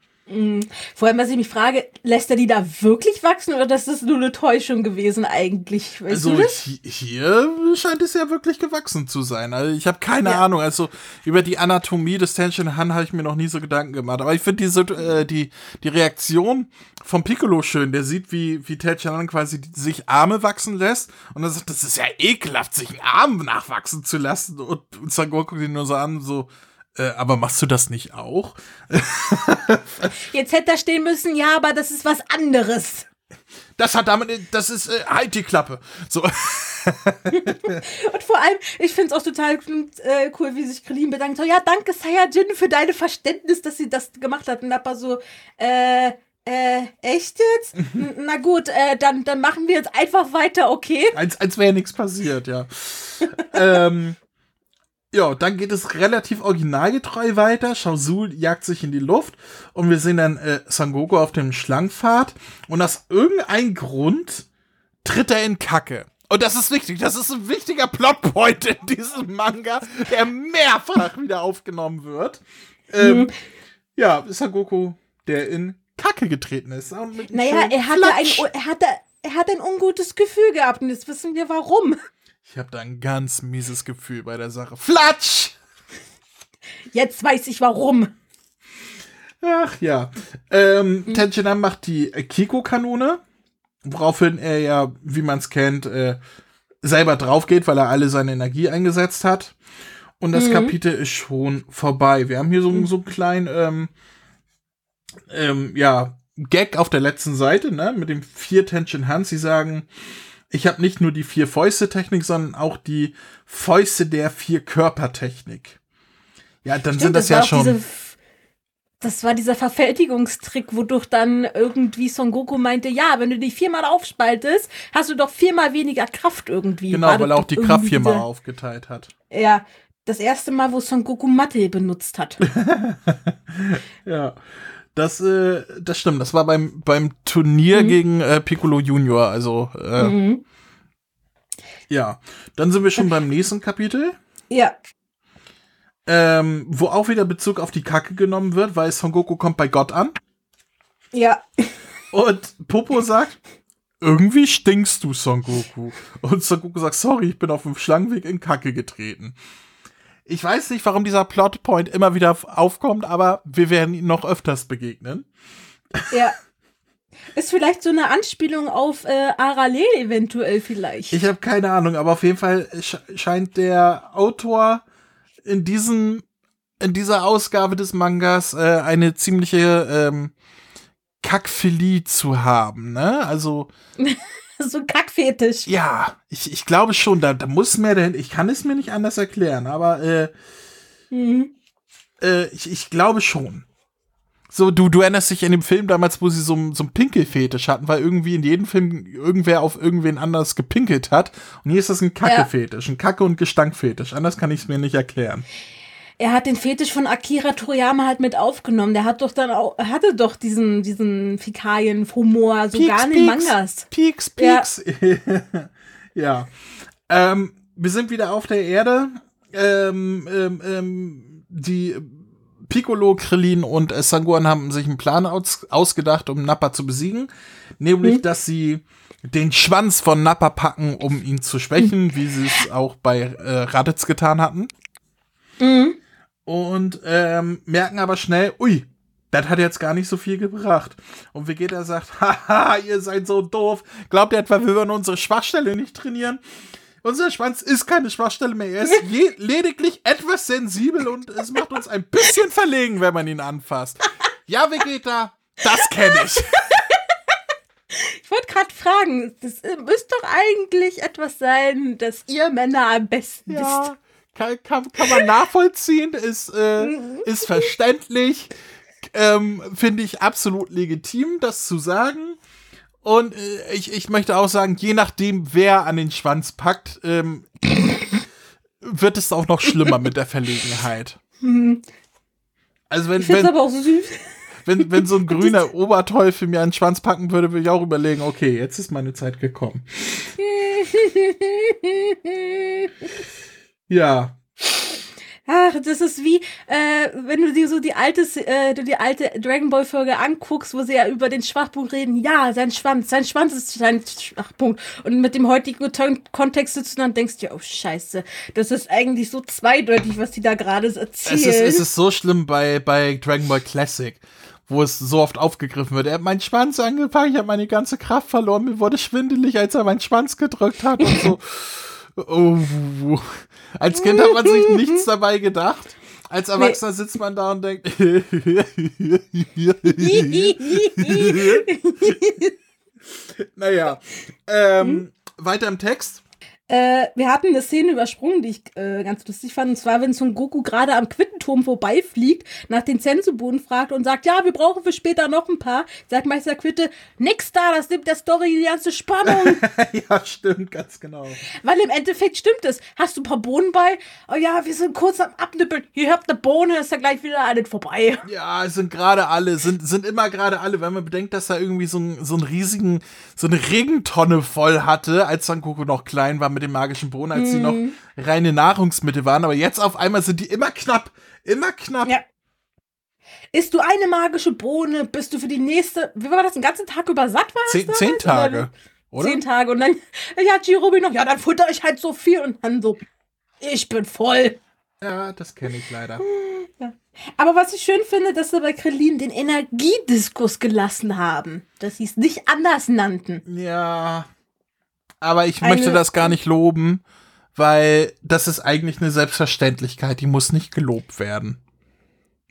Vor allem, was ich mich frage, lässt er die da wirklich wachsen oder das ist nur eine Täuschung gewesen eigentlich? Weißt Also das? hier scheint es ja wirklich gewachsen zu sein. Also ich habe keine Ja. Ahnung. Also über die Anatomie des Tenshin Han habe ich mir noch nie so Gedanken gemacht. Aber ich finde diese äh, die die Reaktion vom Piccolo schön. Der sieht, wie wie Tenshin Han quasi sich Arme wachsen lässt und er sagt, das ist ja ekelhaft, sich einen Arm nachwachsen zu lassen. Und, und guckt ihn nur so an, so. Äh, aber machst du das nicht auch? Jetzt hätte da stehen müssen, ja, aber das ist was anderes. Das hat damit, das ist, äh, halt die Klappe. So. Und vor allem, ich finde es auch total äh, cool, wie sich Krillin bedankt. So, ja, danke Saiyajin für deine Verständnis, dass sie das gemacht hat. Und Nappa so, äh, äh, echt jetzt? N- Na gut, äh, dann, dann machen wir jetzt einfach weiter, okay? Als, als wäre nichts passiert, ja. ähm, ja, dann geht es relativ originalgetreu weiter. Shaozu jagt sich in die Luft und wir sehen dann äh, Sangoku auf dem Schlangenpfad und aus irgendeinem Grund tritt er in Kacke. Und das ist wichtig, das ist ein wichtiger Plotpoint in diesem Manga, der mehrfach wieder aufgenommen wird. Ähm, Ja, Sangoku, der in Kacke getreten ist. Naja, er hatte, ein, er, hatte, er hatte ein ungutes Gefühl gehabt und jetzt wissen wir warum. Ich habe da ein ganz mieses Gefühl bei der Sache. Flatsch! Jetzt weiß ich warum. Ach ja. Ähm, Tenchinan macht die Kiko-Kanone, woraufhin er ja, wie man es kennt, äh, selber drauf geht, weil er alle seine Energie eingesetzt hat. Und das Mhm. Kapitel ist schon vorbei. Wir haben hier so, so einen kleinen, ähm, ähm, ja, Gag auf der letzten Seite, ne, mit dem vier Tension Hands. Sie sagen, ich habe nicht nur die vier Fäuste-Technik, sondern auch die Fäuste der vier Körpertechnik. Ja, dann sind das, ja war auch schon. Diese, das war dieser Verfältigungstrick, wodurch dann irgendwie Son Goku meinte, ja, wenn du dich viermal aufspaltest, hast du doch viermal weniger Kraft irgendwie. Genau, War weil das er auch die Kraft viermal diese- aufgeteilt hat. Ja, das erste Mal, wo Son Goku Mathe benutzt hat. Ja. Das, äh, das stimmt. Das war beim, beim Turnier Mhm. gegen äh, Piccolo Junior. Also, äh, mhm. ja. Dann sind wir schon beim nächsten Kapitel, Ja, ähm, wo auch wieder Bezug auf die Kacke genommen wird, weil Son Goku kommt bei Gott an ja. und Popo sagt, irgendwie stinkst du, Son Goku. Und Son Goku sagt, sorry, ich bin auf dem Schlangenweg in Kacke getreten. Ich weiß nicht, warum dieser Plotpoint immer wieder aufkommt, aber wir werden ihn noch öfters begegnen. Ja. Ist vielleicht so eine Anspielung auf äh, Aralel eventuell vielleicht. Ich habe keine Ahnung, aber auf jeden Fall sch scheint der Autor in diesem in dieser Ausgabe des Mangas äh, eine ziemliche ähm, Kackphilie zu haben, ne? Also so ein Kackfetisch. ja, ich, ich glaube schon, da, da muss mehr dahin. Ich kann es mir nicht anders erklären, aber äh, Mhm. äh, ich, ich glaube schon. So, du, du erinnerst dich an dem Film damals, wo sie so, so einen Pinkelfetisch hatten, weil irgendwie in jedem Film irgendwer auf irgendwen anders gepinkelt hat. Und hier ist das ein Kackefetisch, ein Kacke- und Gestankfetisch. Anders kann ich es mir nicht erklären. Er hat den Fetisch von Akira Toriyama halt mit aufgenommen. Der hat doch dann auch, er hatte doch diesen, diesen Fäkalien-Humor sogar in den Mangas. Pieks, Ja. Pieks. Ja. Ähm, wir sind wieder auf der Erde. Ähm, ähm, ähm, die Piccolo, Krillin und äh, Sanguan haben sich einen Plan aus ausgedacht, um Nappa zu besiegen. Nämlich, Mhm. dass sie den Schwanz von Nappa packen, um ihn zu schwächen, wie sie es auch bei äh, Raditz getan hatten. Mhm. Und ähm, merken aber schnell, ui, das hat jetzt gar nicht so viel gebracht. Und Vegeta sagt, haha, ihr seid so doof. Glaubt ihr etwa, wir würden unsere Schwachstelle nicht trainieren? Unser Schwanz ist keine Schwachstelle mehr. Er ist je, lediglich etwas sensibel und es macht uns ein bisschen verlegen, wenn man ihn anfasst. Ja, Vegeta, das kenne ich. Ich wollte gerade fragen, das äh, müsste doch eigentlich etwas sein, das ihr Männer am besten wisst. Kann, kann, kann man nachvollziehen, ist, äh, ist verständlich. Ähm, Finde ich absolut legitim, das zu sagen. Und äh, ich, ich möchte auch sagen, je nachdem, wer an den Schwanz packt, ähm, wird es auch noch schlimmer mit der Verlegenheit. Also wenn, Ich finde es aber auch süß. wenn, wenn so ein grüner Oberteufel mir einen Schwanz packen würde, würde ich auch überlegen, okay, jetzt ist meine Zeit gekommen. Ja, Ach, das ist wie, äh, wenn du dir so die alte, äh, du die alte Dragon Ball Folge anguckst, wo sie ja über den Schwachpunkt reden. Ja, sein Schwanz, sein Schwanz ist sein Schwachpunkt. Und mit dem heutigen Kontext sitzt du dann und denkst dir, oh Scheiße, das ist eigentlich so zweideutig, was die da gerade erzählen. Es ist, es ist so schlimm bei, bei Dragon Ball Classic, wo es so oft aufgegriffen wird. Er hat meinen Schwanz angepackt, ich habe meine ganze Kraft verloren, mir wurde schwindelig, als er meinen Schwanz gedrückt hat und so. Oh. Als Kind hat man sich nichts dabei gedacht. Als Erwachsener sitzt man da und denkt. naja. Ähm, Weiter im Text. Äh, wir hatten eine Szene übersprungen, die ich äh, ganz lustig fand. Und zwar, wenn Son Goku gerade am Quittenturm vorbeifliegt, nach den Zensuboden fragt und sagt, ja, wir brauchen für später noch ein paar. Sagt Meister Quitte, nix da, das nimmt der Story die ganze Spannung. ja, stimmt, ganz genau. Weil im Endeffekt stimmt es. Hast du ein paar Bohnen bei? Oh ja, wir sind kurz am Abnippeln. Ihr habt eine Bohne, ist ja gleich wieder alles vorbei. Ja, es sind gerade alle, sind, sind immer gerade alle, wenn man bedenkt, dass er irgendwie so, ein, so einen riesigen, so eine Regentonne voll hatte, als Son Goku noch klein war mit dem magischen Bohnen, als sie noch reine Nahrungsmittel waren. Aber jetzt auf einmal sind die immer knapp. Immer knapp. Ja. Isst du eine magische Bohne, bist du für die nächste, wie war das, den ganzen Tag über satt war? Zehn, zehn Tage. Oder? Zehn Tage und dann ja, Jirobi noch, ja, dann futter ich halt so viel und dann so, ich bin voll. Ja, das kenne ich leider. Aber was ich schön finde, dass sie bei Krillin den Energiediskus gelassen haben, dass sie es nicht anders nannten. Ja. Aber ich Eine- möchte das gar nicht loben, weil das ist eigentlich eine Selbstverständlichkeit, die muss nicht gelobt werden.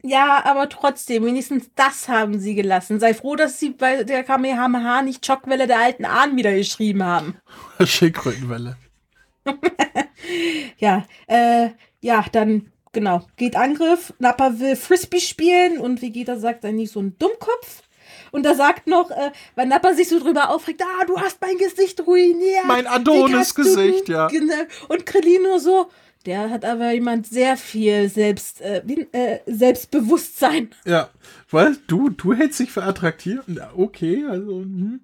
Ja, aber trotzdem, wenigstens das haben sie gelassen. Sei froh, dass sie bei der Kamehameha nicht Schockwelle der alten Ahnen wieder geschrieben haben. Schildkrötenwelle. Ja, äh, ja, dann, genau, geht Angriff. Nappa will Frisbee spielen und Vegeta sagt dann nicht so ein Dummkopf. Und er sagt noch, äh, weil Nappa sich so drüber aufregt, ah, du hast mein Gesicht ruiniert. Mein Adonis-Gesicht, ja. Und Krillin nur so, der hat aber jemand sehr viel Selbst, äh, äh, Selbstbewusstsein. Ja. Was? Du, du hältst dich für attraktiv? Ja, okay, also. Hm.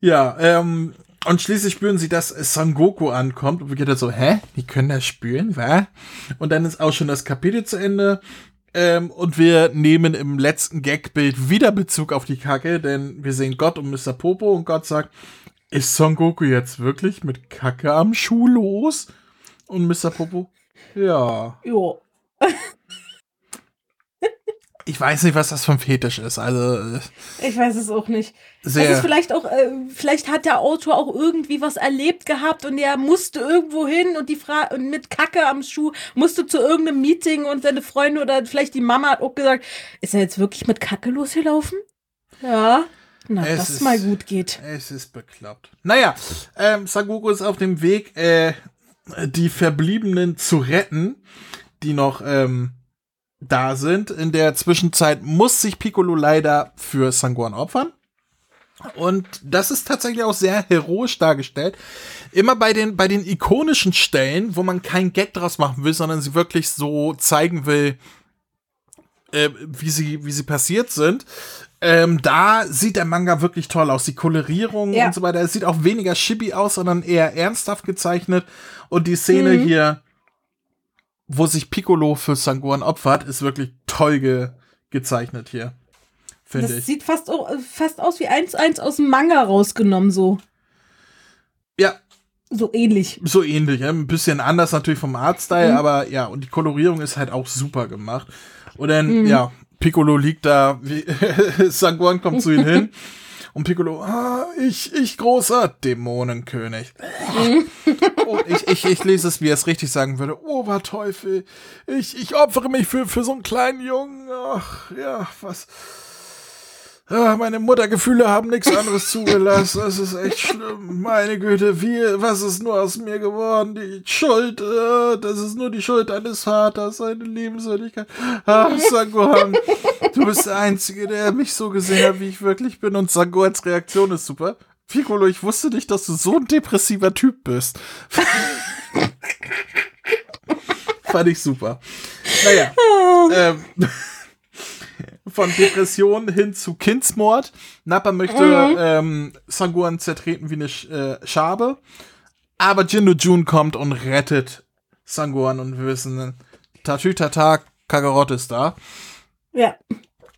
Ja, ähm. Und schließlich spüren sie, dass Son Goku ankommt. Und Vegeta so, hä? Die können das spüren, wa? Und dann ist auch schon das Kapitel zu Ende. Ähm, und wir nehmen im letzten Gagbild wieder Bezug auf die Kacke, denn wir sehen Gott und Mr. Popo und Gott sagt, ist Son Goku jetzt wirklich mit Kacke am Schuh los? Und Mr. Popo, ja. Jo. Ich weiß nicht, was das für ein Fetisch ist. Also äh, Ich weiß es auch nicht. Es ist sehr. vielleicht auch, äh, vielleicht hat der Autor auch irgendwie was erlebt gehabt und er musste irgendwo hin und die Frage und mit Kacke am Schuh musste zu irgendeinem Meeting und seine Freunde oder vielleicht die Mama hat auch gesagt, ist er jetzt wirklich mit Kacke losgelaufen? Ja. Na, Es dass ist- es mal gut geht. Es ist bekloppt. Naja, ähm, Sagoku ist auf dem Weg, äh, die Verbliebenen zu retten, die noch ähm, da sind. In der Zwischenzeit muss sich Piccolo leider für Sangohan opfern. Und das ist tatsächlich auch sehr heroisch dargestellt. Immer bei den, bei den ikonischen Stellen, wo man kein Gag draus machen will, sondern sie wirklich so zeigen will, äh, wie, sie, wie sie passiert sind. Ähm, da sieht der Manga wirklich toll aus. Die Kolorierung Ja. und so weiter. Es sieht auch weniger chibi aus, sondern eher ernsthaft gezeichnet. Und die Szene Mhm. hier, wo sich Piccolo für Sangohan opfert, ist wirklich toll ge gezeichnet hier. Das ich. sieht fast, fast aus wie eins eins aus dem Manga rausgenommen, so. Ja, So ähnlich. so ähnlich. Ja? Ein bisschen anders natürlich vom Artstyle, Mhm. aber ja, und die Kolorierung ist halt auch super gemacht. Und dann, Mhm. ja, Piccolo liegt da, wie, Sangohan kommt zu ihm hin. Und Piccolo, ah, ich, ich großer Dämonenkönig. oh, ich, ich, ich lese es, wie er es richtig sagen würde. Oberteufel, ich, ich opfere mich für, für so einen kleinen Jungen. Ach, ja, was. Ah, meine Muttergefühle haben nichts anderes zugelassen. Das ist echt schlimm. Meine Güte, wie, was ist nur aus mir geworden? Die Schuld, äh, das ist nur die Schuld deines Vaters, seine Liebenswürdigkeit. Ach, Sangohan, du bist der Einzige, der mich so gesehen hat, wie ich wirklich bin. Und Sangohans Reaktion ist super. Piccolo, ich wusste nicht, dass du so ein depressiver Typ bist. Fand ich super. Naja. ähm, von Depression hin zu Kindsmord. Nappa möchte Mhm. ähm, Sangohan zertreten wie eine Sch äh, Schabe. Aber Jindo Jun kommt und rettet Sangohan und wir wissen, Tatütata, Kakarot ist da. Ja.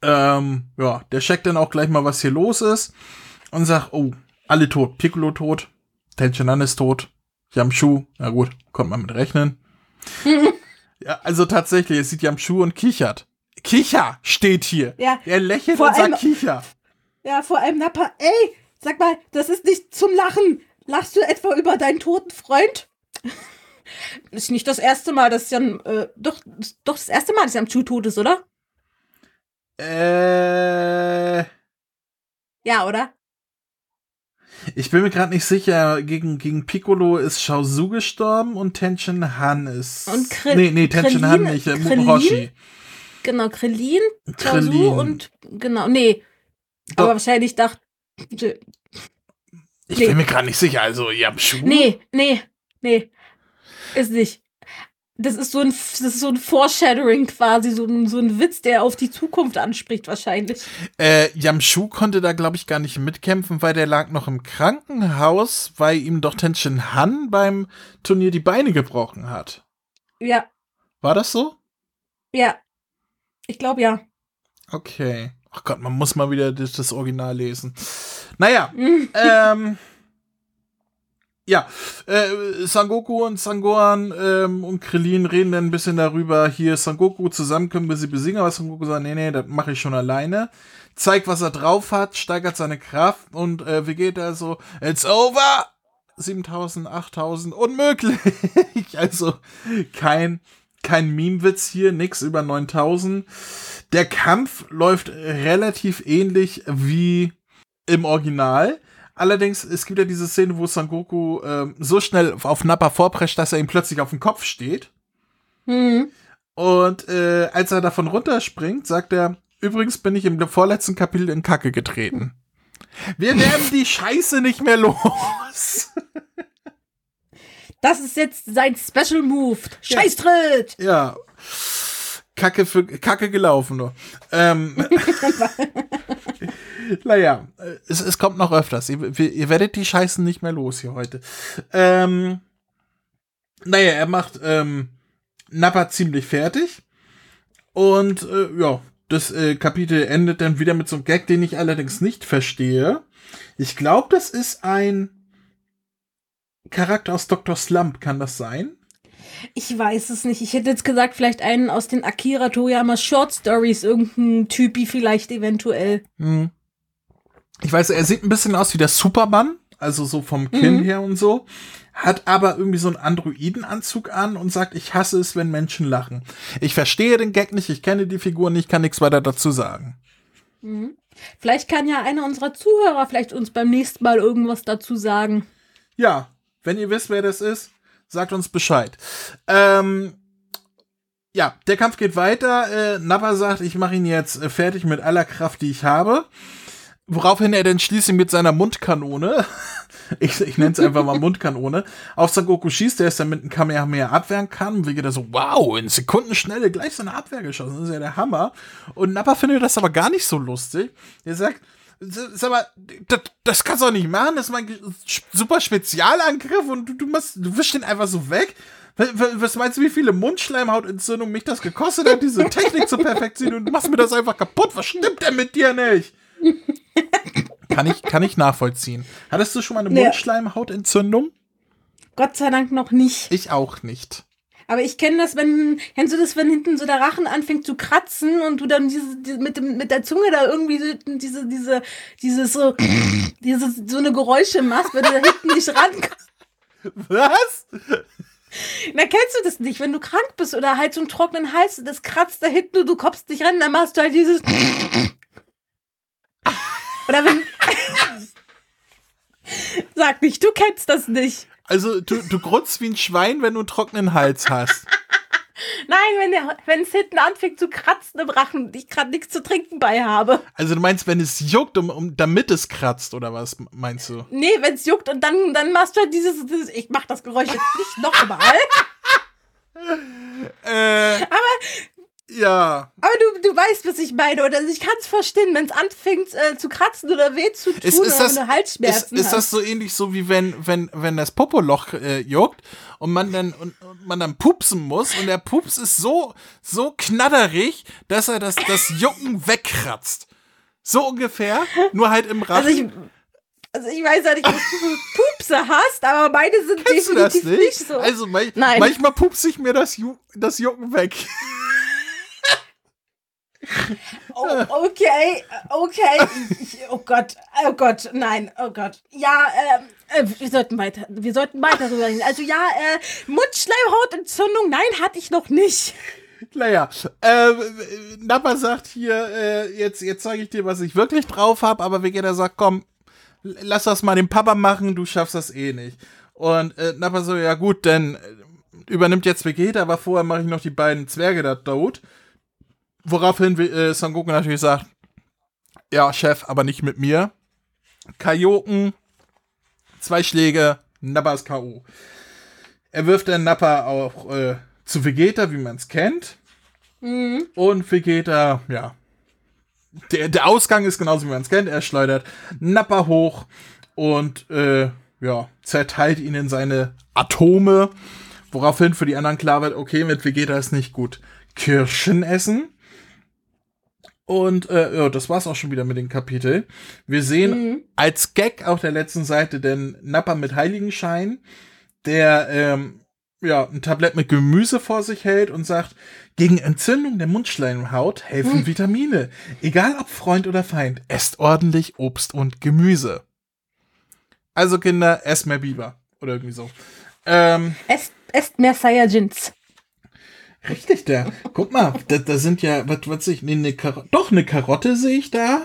Ähm, ja, der checkt dann auch gleich mal, was hier los ist und sagt, oh, alle tot. Piccolo tot, Tenchinan ist tot, Yamshu, na gut, kommt man mit rechnen. ja, also tatsächlich, es sieht Yamshu und kichert. Kicher steht hier. Ja. Er lächelt Vor und sagt allem- Kicher. Ja, vor allem Nappa, ey, sag mal, das ist nicht zum Lachen. Lachst du etwa über deinen toten Freund? ist nicht das erste Mal, dass Jan, äh, doch, doch das erste Mal, dass Yamchu tot ist, oder? Äh, Ja, oder? Ich bin mir gerade nicht sicher, gegen, gegen Piccolo ist Shao Su gestorben und Tenshin Han ist. Und Kri- Nee, nee, Tenshin Han nicht, äh, Krillin? Muroshi. Genau, Krillin, Krillin. und genau, nee. Doch. Aber wahrscheinlich dachte. Ich nee. bin mir gerade nicht sicher, also Yamshu. Nee, nee, nee. Ist nicht. Das ist so ein, das ist so ein Foreshadowing quasi, so ein, so ein Witz, der auf die Zukunft anspricht, wahrscheinlich. Äh, Yamshu konnte da, glaube ich, gar nicht mitkämpfen, weil der lag noch im Krankenhaus, weil ihm doch Tenshin Han beim Turnier die Beine gebrochen hat. Ja, War das so? ja. Ich glaube ja. Okay. Ach Gott, man muss mal wieder das, das Original lesen. Naja, Hm. ähm. Ja, äh, Sangoku und Sangohan ähm, und Krillin reden dann ein bisschen darüber, hier Sangoku, zusammen können wir sie besiegen, aber Sangoku sagt, nee, nee, das mache ich schon alleine. Zeigt, was er drauf hat, steigert seine Kraft und äh, wie geht er so? It's over! 7000, 8000, unmöglich! also kein, kein Meme-Witz hier, nix über 9000. Der Kampf läuft relativ ähnlich wie im Original. Allerdings, es gibt ja diese Szene, wo Sangoku ähm, so schnell auf Nappa vorprescht, dass er ihm plötzlich auf dem Kopf steht. Hm. Und äh, als er davon runterspringt, sagt er, übrigens bin ich im vorletzten Kapitel in Kacke getreten. Wir werden die Scheiße nicht mehr los. Das ist jetzt sein Special Move. Scheißtritt! ja. Kacke für Kacke gelaufen nur. Ähm, naja, es, es kommt noch öfters. Ihr, ihr werdet die Scheißen nicht mehr los hier heute. Ähm, naja, er macht ähm, Nappa ziemlich fertig. Und äh, ja, das äh, Kapitel endet dann wieder mit so einem Gag, den ich allerdings nicht verstehe. Ich glaube, das ist ein Charakter aus Dr. Slump, kann das sein? Ich weiß es nicht. Ich hätte jetzt gesagt, vielleicht einen aus den Akira Toriyama Short Stories, irgendein Typi vielleicht eventuell. Hm. Ich weiß, er sieht ein bisschen aus wie der Superman, also so vom Kinn Mhm. her und so, hat aber irgendwie so einen Androidenanzug an und sagt, ich hasse es, wenn Menschen lachen. Ich verstehe den Gag nicht, ich kenne die Figur nicht, kann nichts weiter dazu sagen. Mhm. Vielleicht kann ja einer unserer Zuhörer vielleicht uns beim nächsten Mal irgendwas dazu sagen. Ja, wenn ihr wisst, wer das ist, sagt uns Bescheid. Ähm, ja, der Kampf geht weiter. Äh, Nappa sagt, ich mache ihn jetzt äh, fertig mit aller Kraft, die ich habe. Woraufhin er dann schließlich mit seiner Mundkanone, ich, ich nenne es einfach mal Mundkanone, auf Sangoku schießt, der es dann mit einem Kamehameha abwehren kann. Und wir geht er so, wow, in Sekundenschnelle gleich so eine Abwehr geschossen. Das ist ja der Hammer. Und Nappa findet das aber gar nicht so lustig. Er sagt, sag mal, das, das kannst du doch nicht machen. Das ist mein super Spezialangriff und du, du, machst, du wischst den einfach so weg. Was meinst du, wie viele Mundschleimhautentzündungen mich das gekostet hat, diese Technik zu perfektionieren? Und du machst mir das einfach kaputt. Was stimmt denn mit dir nicht? Kann ich, kann ich nachvollziehen. Hattest du schon mal eine Nee. Mundschleimhautentzündung? Gott sei Dank noch nicht. Ich auch nicht. Aber ich kenne das, wenn, kennst du das, wenn hinten so der Rachen anfängt zu kratzen und du dann diese, die, mit, dem, mit der Zunge da irgendwie so diese, diese, diese so, diese, so eine Geräusche machst, wenn du da hinten nicht rankommst. Was? Na, kennst du das nicht? Wenn du krank bist oder halt so einen trockenen Hals, das kratzt da hinten und du kommst nicht ran, dann machst du halt dieses. Oder wenn. Sag nicht, du kennst das nicht. Also, du, du grunzt wie ein Schwein, wenn du einen trockenen Hals hast. Nein, wenn der, wenn es hinten anfängt zu kratzen im Rachen und ich gerade nichts zu trinken bei habe. Also, du meinst, wenn es juckt, um, um, damit es kratzt, oder was meinst du? Nee, wenn es juckt und dann, dann machst du halt dieses, dieses ich mach das Geräusch jetzt nicht nochmal. Äh, ja. Aber du, du weißt, was ich meine. Oder ich kann es verstehen, wenn es anfängt äh, zu kratzen oder weh zu tun Ist, ist, oder das, wenn du ist, Halsschmerzen ist das so ähnlich so wie wenn, wenn, wenn das Popoloch äh, juckt und man dann und, und man dann pupsen muss und der Pups ist so, so knatterig, dass er das, das Jucken wegkratzt. So ungefähr, nur halt im Rachen. Also ich, also ich weiß ja nicht, was du für Pupse hast, aber meine sind Kennst du das definitiv nicht? nicht, so. Also Nein. manchmal pupse ich mir das, Ju das Jucken weg. Oh, okay, okay. Oh Gott, oh Gott, nein, oh Gott. Ja, ähm, äh, wir sollten weiter, wir sollten weiter drüber reden. Also ja, äh, Mundschleimhautentzündung, nein, hatte ich noch nicht. Naja, äh, Nappa sagt hier, äh, jetzt, jetzt zeige ich dir, was ich wirklich drauf habe, aber Vegeta sagt, komm, lass das mal dem Papa machen, du schaffst das eh nicht. Und äh, Nappa so, ja gut, dann äh, übernimmt jetzt Vegeta, aber vorher mache ich noch die beiden Zwerge da tot. Woraufhin äh, Son Goku natürlich sagt, ja, Chef, aber nicht mit mir. Kaioken, zwei Schläge, Nappa ist K.O. Er wirft dann Nappa auch äh, zu Vegeta, wie man es kennt. Mhm. Und Vegeta, ja. Der, der Ausgang ist genauso, wie man es kennt. Er schleudert Nappa hoch und äh, ja, zerteilt ihn in seine Atome. Woraufhin für die anderen klar wird, okay, mit Vegeta ist nicht gut. Kirschen essen. Und äh, ja, das war's auch schon wieder mit dem Kapitel. Wir sehen Mhm. als Gag auf der letzten Seite den Napper mit Heiligenschein, der ähm, ja ein Tablett mit Gemüse vor sich hält und sagt, gegen Entzündung der Mundschleimhaut helfen Hm. Vitamine. Egal ob Freund oder Feind, esst ordentlich Obst und Gemüse. Also Kinder, esst mehr Biber. Oder irgendwie so. Ähm, Esst, esst mehr Saiyajins. Richtig, da. Guck mal, da, da sind ja, was, was sehe ich, nee, eine Karotte, doch, eine Karotte sehe ich da.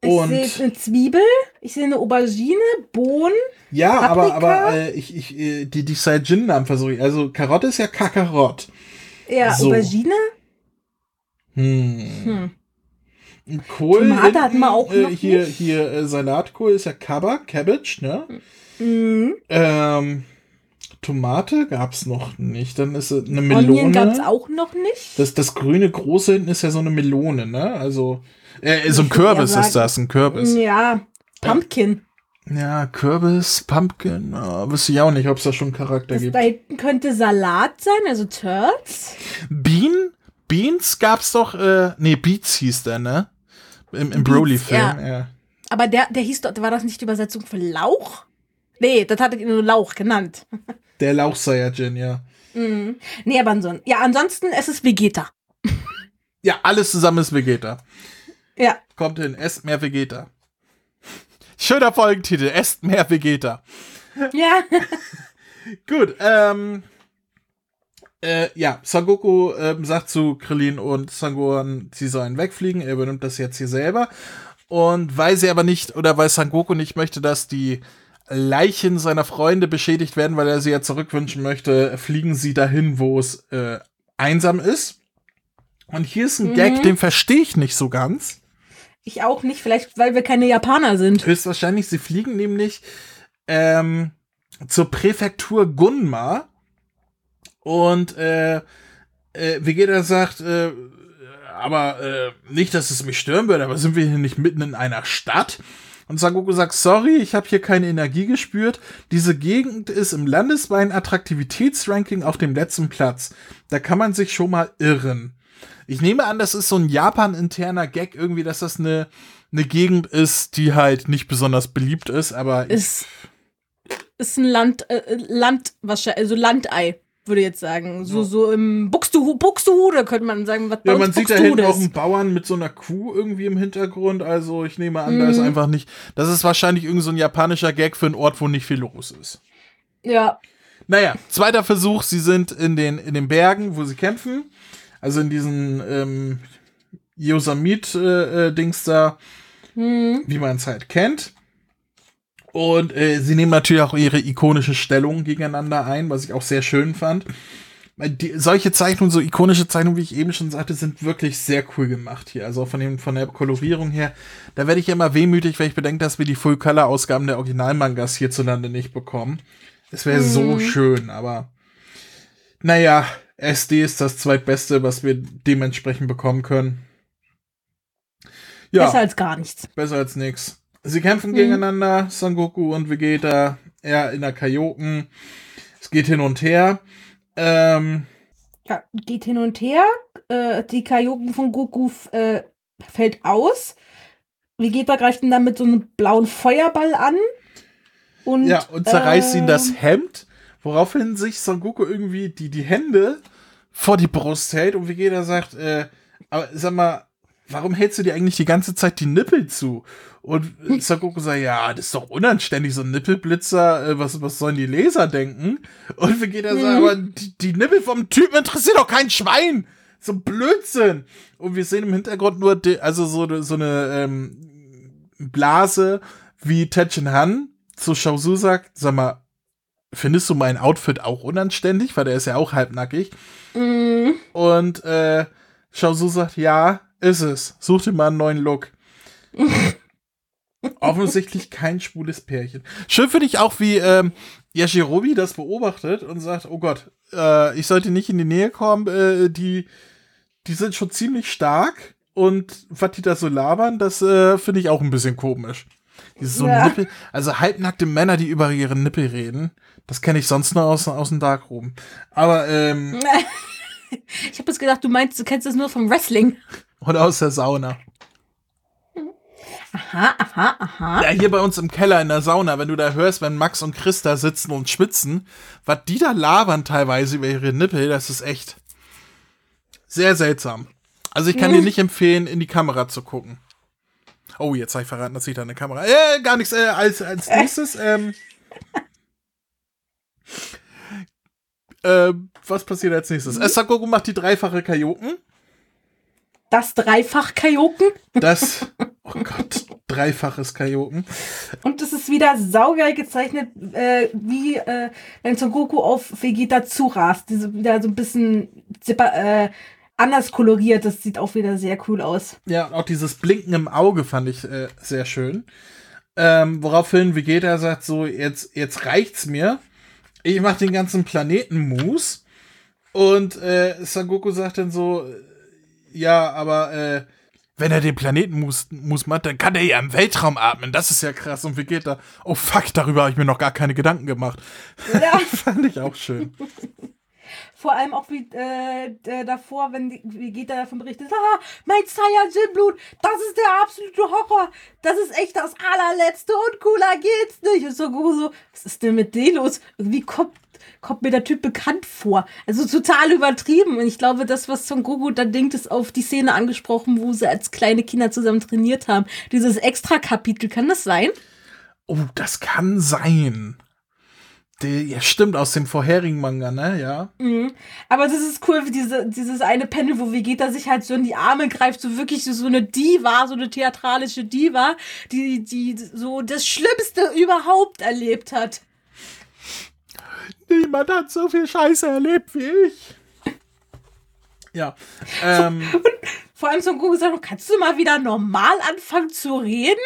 Ich Und sehe eine Zwiebel, ich sehe eine Aubergine, Bohnen. Ja, aber, Paprika? aber äh, ich, ich, äh, die, die Saiyajin-Namen versuche ich. Also Karotte ist ja Kakarott. Ja, So. Aubergine. Hm. Hm. Kohl. Tomate hinten, hatten wir auch äh, noch Hier, nicht. hier äh, Salatkohl ist ja Kaba, Cabbage, ne? Mhm. Ähm, Tomate gab's noch nicht. Dann ist es eine Onion gab es Melone. auch noch nicht. Das, das grüne große hinten ist ja so eine Melone, ne? Also, äh, so ein Ich Kürbis ist das, ein Kürbis. Ja, Pumpkin. Ja, Kürbis, Pumpkin, oh, wüsste ich auch nicht, ob es da schon Charakter Das gibt. da hinten könnte Salat sein, also Turds. Bean? Beans gab's doch, äh, nee, Beats hieß der, ne? Im, im Broly-Film, ja. ja. Aber der, der hieß doch, war das nicht die Übersetzung für Lauch? Nee, das hattet ihr nur Lauch genannt. Der Lauch Saiyajin, ja. Mhm. Nee, aber ansonsten. Ja, ansonsten, es ist Vegeta. Ja, alles zusammen ist Vegeta. Ja. Kommt hin, esst mehr Vegeta. Schöner Folgentitel, esst mehr Vegeta. Ja. Gut, ähm, äh, ja, Son Goku ähm, sagt zu Krillin und Sangohan, sie sollen wegfliegen. Er übernimmt das jetzt hier selber. Und weil sie aber nicht, oder weil Son Goku nicht möchte, dass die Leichen seiner Freunde beschädigt werden, weil er sie ja zurückwünschen möchte, fliegen sie dahin, wo es äh, einsam ist. Und hier ist ein Mhm. Gag, den verstehe ich nicht so ganz. Ich auch nicht, vielleicht, weil wir keine Japaner sind. Höchstwahrscheinlich, sie fliegen nämlich ähm, zur Präfektur Gunma und äh, äh, Vegeta sagt, äh, aber äh, nicht, dass es mich stören würde, aber sind wir hier nicht mitten in einer Stadt? Und Sangoku sagt, sorry, ich habe hier keine Energie gespürt. Diese Gegend ist im landesweiten Attraktivitätsranking auf dem letzten Platz. Da kann man sich schon mal irren. Ich nehme an, das ist so ein Japan-interner Gag irgendwie, dass das eine, eine Gegend ist, die halt nicht besonders beliebt ist, aber Ist, ist ein Land, äh, äh, Land, wahrscheinlich, also Landei, würde jetzt sagen. So, so im Buxtehude, Buxtehude könnte man sagen, was ja, man sieht da hinten auch einen Bauern mit so einer Kuh irgendwie im Hintergrund, also ich nehme an, da ist Mhm. einfach nicht, das ist wahrscheinlich irgend so ein japanischer Gag für einen Ort, wo nicht viel los ist. Ja. Naja, zweiter Versuch, sie sind in den, in den Bergen, wo sie kämpfen. Also in diesen ähm, Yosamit-Dings da, Hm. wie man es halt kennt. Und äh, sie nehmen natürlich auch ihre ikonische Stellung gegeneinander ein, was ich auch sehr schön fand. Die, solche Zeichnungen, so ikonische Zeichnungen, wie ich eben schon sagte, sind wirklich sehr cool gemacht hier. Also von, dem, von der Kolorierung her. Da werde ich immer wehmütig, wenn ich bedenke, dass wir die Full-Color-Ausgaben der Originalmangas hierzulande nicht bekommen. Es wäre so Mhm. schön, aber naja, SD ist das zweitbeste, was wir dementsprechend bekommen können. Ja, Besser als gar nichts. besser als nix. Sie kämpfen Mhm. gegeneinander, Son Goku und Vegeta, er in der Kaioken. Es geht hin und her. Ähm, Ja, geht hin und her. Äh, die Kaioken von Goku äh, fällt aus. Vegeta greift ihn dann mit so einem blauen Feuerball an. Und, ja, und zerreißt ihn ähm, das Hemd, woraufhin sich Son Goku irgendwie die, die Hände vor die Brust hält und Vegeta sagt, äh, aber sag mal, warum hältst du dir eigentlich die ganze Zeit die Nippel zu? Und äh, Son Goku sagt, ja, das ist doch unanständig, so ein Nippelblitzer, äh, was, was sollen die Leser denken? Und Vegeta sagt, Mhm. aber die, die Nippel vom Typen interessiert doch kein Schwein! So ein Blödsinn! Und wir sehen im Hintergrund nur, die, also so, so eine ähm, Blase, wie Tetchen Han zu Shaozu sagt, sag mal, findest du mein Outfit auch unanständig? Weil der ist ja auch halbnackig. Mm. Und äh, Shaozu sagt, ja, ist es. Such dir mal einen neuen Look. Offensichtlich kein schwules Pärchen. Schön finde ich auch, wie ähm, Yashirobi das beobachtet und sagt, oh Gott, äh, ich sollte nicht in die Nähe kommen, äh, die, die sind schon ziemlich stark und was die da so labern, das äh, finde ich auch ein bisschen komisch. Dieses so Ja. Nippel, also halbnackte Männer, die über ihre Nippel reden, das kenne ich sonst nur aus, aus dem Darkroom. Aber, ähm, Ich habe jetzt gedacht, du meinst, du kennst das nur vom Wrestling. oder aus der Sauna. Aha, aha, aha. Ja, hier bei uns im Keller in der Sauna, wenn du da hörst, wenn Max und Chris da sitzen und schwitzen, was die da labern teilweise über ihre Nippel, das ist echt sehr seltsam. Also ich kann dir nicht empfehlen, in die Kamera zu gucken. Oh, jetzt habe ich verraten, dass ich da eine Kamera. Äh, gar nichts. Äh, als, als nächstes, ähm, äh, was passiert als nächstes? Äh, Sakoku macht die dreifache Kajoken. Das Dreifach-Kajoken. Das, oh Gott, dreifaches Kajoken. Und es ist wieder saugeil gezeichnet, äh, wie äh, wenn Son Goku auf Vegeta zurast. Diese wieder so ein bisschen äh, anders koloriert. Das sieht auch wieder sehr cool aus. Ja, und auch dieses Blinken im Auge fand ich äh, sehr schön. Ähm, woraufhin Vegeta sagt so, jetzt, jetzt reicht's mir. Ich mach den ganzen Planeten Mus. Und äh, Sangoku sagt dann so, ja, aber äh, wenn er den Planeten Mus, Mus macht, dann kann er ja im Weltraum atmen. Das ist ja krass. Und Vegeta, oh fuck, darüber habe ich mir noch gar keine Gedanken gemacht. Ja. fand ich auch schön. Vor allem auch wie äh, äh, davor, wenn die, Vegeta davon berichtet, ah, mein Saiyajin-Blut, das ist der absolute Horror. Das ist echt das allerletzte und cooler geht's nicht. Und so, so, was ist denn mit dem los? Irgendwie kommt, kommt mir der Typ bekannt vor. Also total übertrieben. Und ich glaube, das, was Son Goku da denkt, ist auf die Szene angesprochen, wo sie als kleine Kinder zusammen trainiert haben. Dieses Extra-Kapitel, kann das sein? Oh, das kann sein. Der, ja, stimmt, aus dem vorherigen Manga, ne? Ja. Mhm. Aber das ist cool, wie diese, dieses eine Panel, wo Vegeta sich halt so in die Arme greift, so wirklich so, so eine Diva, so eine theatralische Diva, die, die so das Schlimmste überhaupt erlebt hat. Niemand hat so viel Scheiße erlebt wie ich. Ja. Ähm, Vor allem Son Goku gesagt, kannst du mal wieder normal anfangen zu reden?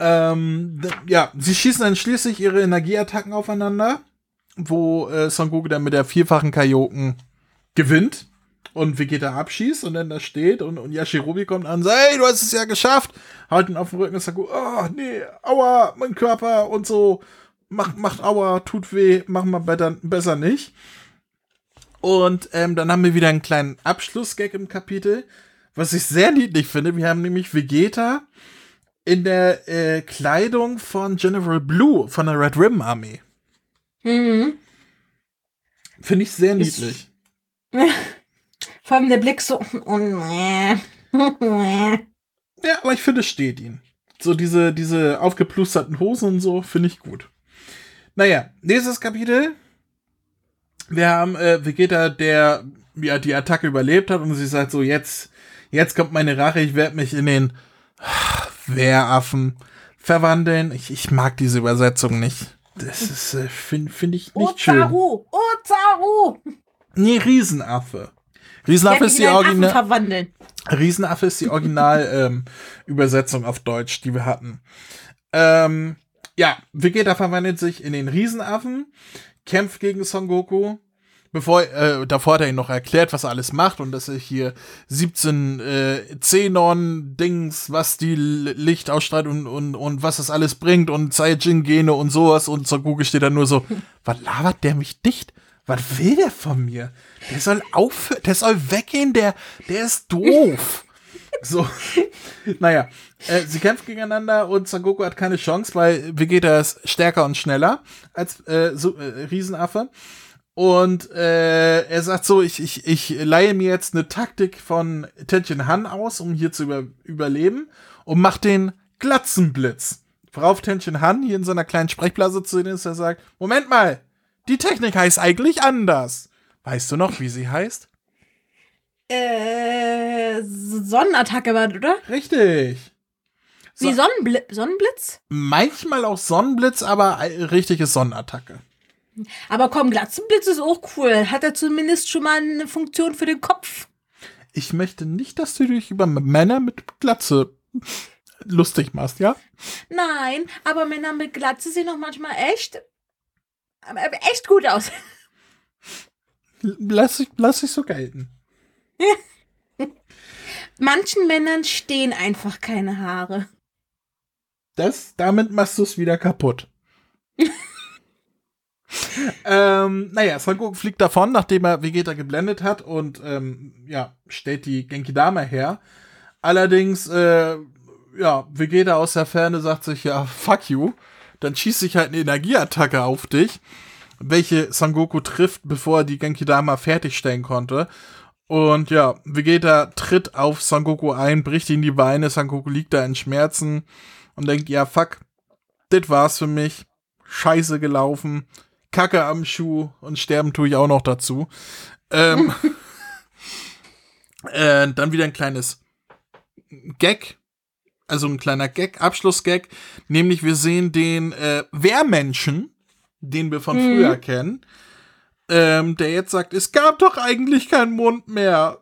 ähm, ja, sie schießen dann schließlich ihre Energieattacken aufeinander, wo äh, Son Goku dann mit der vierfachen Kajoken gewinnt und Vegeta abschießt und dann da steht und, und Yashirobi kommt an und sagt, hey, du hast es ja geschafft. Haut ihn auf den Rücken und sagt, oh, nee, aua, mein Körper und so. Macht, macht aua, tut weh, machen wir besser, besser nicht. Und ähm, dann haben wir wieder einen kleinen Abschlussgag im Kapitel, was ich sehr niedlich finde. Wir haben nämlich Vegeta in der äh, Kleidung von General Blue von der Red Ribbon Armee. Mhm. Finde ich sehr niedlich. Vor allem der Blick so. Ja, aber ich finde, es steht ihn. So diese, diese aufgeplusterten Hosen und so, finde ich gut. Naja, nächstes Kapitel. Wir haben äh, Vegeta, der ja die Attacke überlebt hat und sie sagt so, jetzt, jetzt kommt meine Rache, ich werde mich in den Wehraffen verwandeln. Ich, ich mag diese Übersetzung nicht. Das ist, äh, finde find ich nicht schön. Ozaru! Ozaru! Nee, Riesenaffe. Riesenaffe ist die Original. Riesenaffe ist die Original ähm, Übersetzung auf Deutsch, die wir hatten. Ähm, ja, Vegeta verwandelt sich in den Riesenaffen, kämpft gegen Son Goku. Bevor, äh, davor hat er ihn noch erklärt, was er alles macht und dass er hier 17 äh, Xenon-Dings, was die Licht ausstrahlt und, und, und was das alles bringt und Saiyajin-Gene und sowas und Son Goku steht da nur so, was labert der mich dicht? Was will der von mir? Der soll aufhören, der soll weggehen, der, der ist doof. So, naja, äh, sie kämpfen gegeneinander und Son Goku hat keine Chance, weil Vegeta ist stärker und schneller als äh, so, äh, Riesenaffe. Und äh, er sagt so, ich, ich, ich leihe mir jetzt eine Taktik von Tenshin Han aus, um hier zu über, überleben und mach den Glatzenblitz. Worauf Tenshin Han hier in seiner kleinen Sprechblase zu sehen ist, er sagt, Moment mal, die Technik heißt eigentlich anders. Weißt du noch, wie sie heißt? Äh, Sonnenattacke war, oder? Richtig. Wie Sonnenbli Sonnenblitz? Manchmal auch Sonnenblitz, aber äh, richtige Sonnenattacke. Aber komm, Glatzenblitz ist auch cool. Hat er zumindest schon mal eine Funktion für den Kopf? Ich möchte nicht, dass du dich über Männer mit Glatze lustig machst, ja? Nein, aber Männer mit Glatze sehen doch manchmal echt, äh, echt gut aus. Lass ich, lass ich so gelten. Manchen Männern stehen einfach keine Haare. Das, damit machst du es wieder kaputt. ähm, naja, Son Goku fliegt davon, nachdem er Vegeta geblendet hat und ähm, ja, stellt die Genki Dama her. Allerdings, äh, ja, Vegeta aus der Ferne sagt sich, ja, fuck you. Dann schießt sich halt eine Energieattacke auf dich, welche Son Goku trifft, bevor er die Genki Dama fertigstellen konnte. Und ja, Vegeta tritt auf Son Goku ein, bricht ihn die Beine, Son Goku liegt da in Schmerzen und denkt, ja, fuck, das war's für mich. Scheiße gelaufen. Kacke am Schuh und sterben tue ich auch noch dazu. Ähm, äh, dann wieder ein kleines Gag. Also ein kleiner Gag, Abschlussgag. Nämlich wir sehen den äh, Wehrmenschen, den wir von Mhm. früher kennen, ähm, der jetzt sagt, es gab doch eigentlich keinen Mond mehr.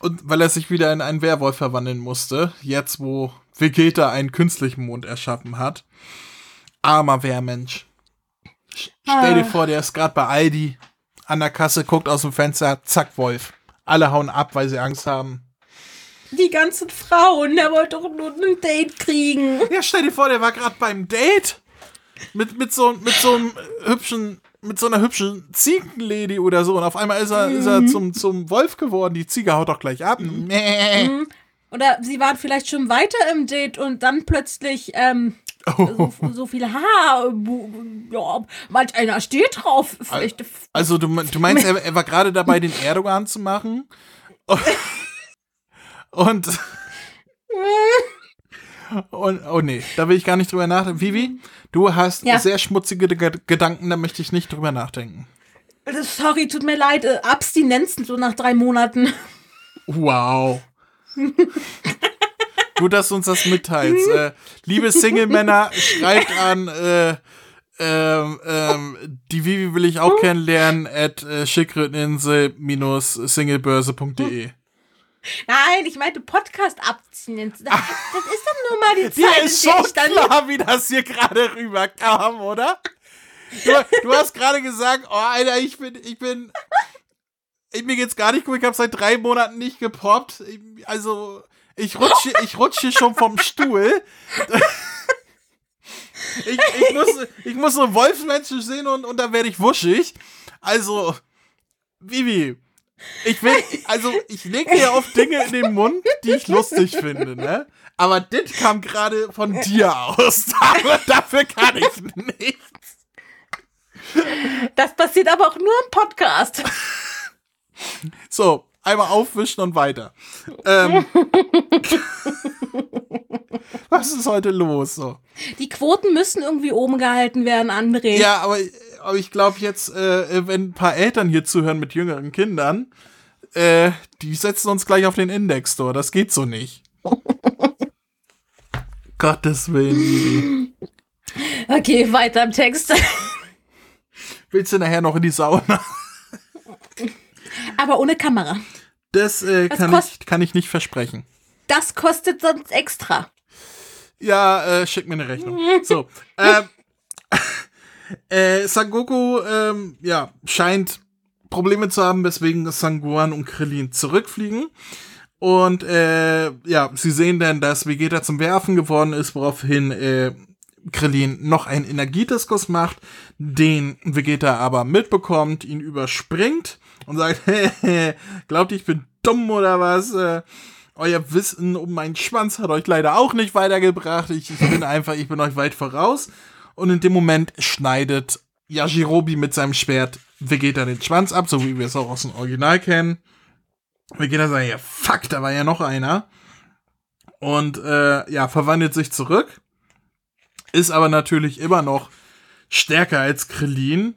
Und weil er sich wieder in einen Werwolf verwandeln musste, jetzt wo Vegeta einen künstlichen Mond erschaffen hat. Armer Wehrmensch. Sch- Stell dir Ah. vor, der ist gerade bei Aldi an der Kasse, guckt aus dem Fenster, zack, Wolf. Alle hauen ab, weil sie Angst haben. Die ganzen Frauen, der wollte doch nur ein Date kriegen. Ja, stell dir vor, der war gerade beim Date mit, mit, so, mit so einem hübschen, mit so einer hübschen Ziegenlady oder so. Und auf einmal ist er, ist er zum, zum Wolf geworden. Die Ziege haut doch gleich ab. Mäh. Mhm. Oder sie waren vielleicht schon weiter im Date und dann plötzlich ähm, Oh. so, so viel Haar. Ja, manch einer steht drauf. Vielleicht. Also du, du meinst, er, er war gerade dabei, den Erdogan zu machen? Und, und oh nee, da will ich gar nicht drüber nachdenken. Vivi, du hast Ja. sehr schmutzige Ge Gedanken, da möchte ich nicht drüber nachdenken. Sorry, tut mir leid. äh, Abstinenzen so nach drei Monaten. Wow. Gut, dass du uns das mitteilst. Äh, liebe Single-Männer, schreibt an äh, ähm, ähm, die Vivi will ich auch kennenlernen at äh, schickriteninsel-singlebörse.de. Nein, ich meinte Podcast-Abstinenzen. Das, das ist dann nur mal die Dir Zeit, ist der ich dann klar, wie das hier gerade rüberkam, oder? Du, du hast gerade gesagt, oh, Alter, ich bin, ich bin, ich, mir geht's gar nicht gut, ich habe seit drei Monaten nicht gepoppt. Ich, also, ich rutsche, ich rutsche schon vom Stuhl. Ich, ich, muss, ich muss so Wolfsmenschen sehen und, und da werde ich wuschig. Also, Vivi, ich will, also, ich lege dir auf Dinge in den Mund, die ich lustig finde, ne? Aber das kam gerade von dir aus. Dafür kann ich nichts. Das passiert aber auch nur im Podcast. So, einmal aufwischen und weiter. Ähm, was ist heute los? So. Die Quoten müssen irgendwie oben gehalten werden, André. Ja, aber, aber ich glaube jetzt, äh, wenn ein paar Eltern hier zuhören mit jüngeren Kindern, äh, die setzen uns gleich auf den Index Store. Das geht so nicht. Gottes Willen. Okay, weiter im Text. Willst du nachher noch in die Sauna? Aber ohne Kamera. Das äh, kann, ich, kann ich nicht versprechen. Das kostet sonst extra. Ja, äh, schick mir eine Rechnung. So. Ähm, äh, Sangoku, ähm, ja, scheint Probleme zu haben, weswegen Sanguan und Krillin zurückfliegen. Und äh, ja, sie sehen dann, dass Vegeta zum Werfen geworden ist, woraufhin äh, Krillin noch einen Energiediskus macht, den Vegeta aber mitbekommt, ihn überspringt und sagt, glaubt ihr, ich bin dumm oder was? Äh, euer Wissen um meinen Schwanz hat euch leider auch nicht weitergebracht. Ich, ich bin einfach, ich bin euch weit voraus. Und in dem Moment schneidet Yajirobe mit seinem Schwert Vegeta den Schwanz ab, so wie wir es auch aus dem Original kennen. Vegeta sagt, ja, fuck, da war ja noch einer. Und äh, ja, verwandelt sich zurück. Ist aber natürlich immer noch stärker als Krillin.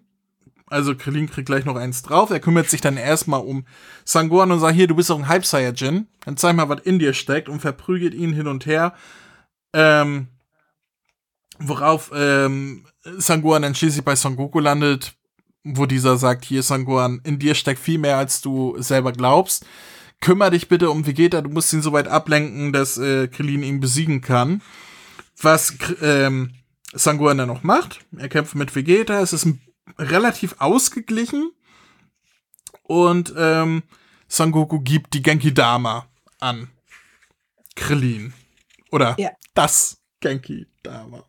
Also Krillin kriegt gleich noch eins drauf. Er kümmert sich dann erstmal um Sangohan und sagt, hier, du bist doch ein Hype Saiyajin. Dann zeig mal, was in dir steckt und verprügelt ihn hin und her. Ähm, worauf ähm, Sangohan dann schließlich bei Son Goku landet, wo dieser sagt, hier Sangohan, in dir steckt viel mehr, als du selber glaubst. Kümmer dich bitte um Vegeta, du musst ihn so weit ablenken, dass äh, Krillin ihn besiegen kann. Was ähm, Sangohan dann noch macht, er kämpft mit Vegeta, es ist relativ ausgeglichen und ähm, Son Goku gibt die Genki Dama an Krillin. Oder Ja. das Genki Dama.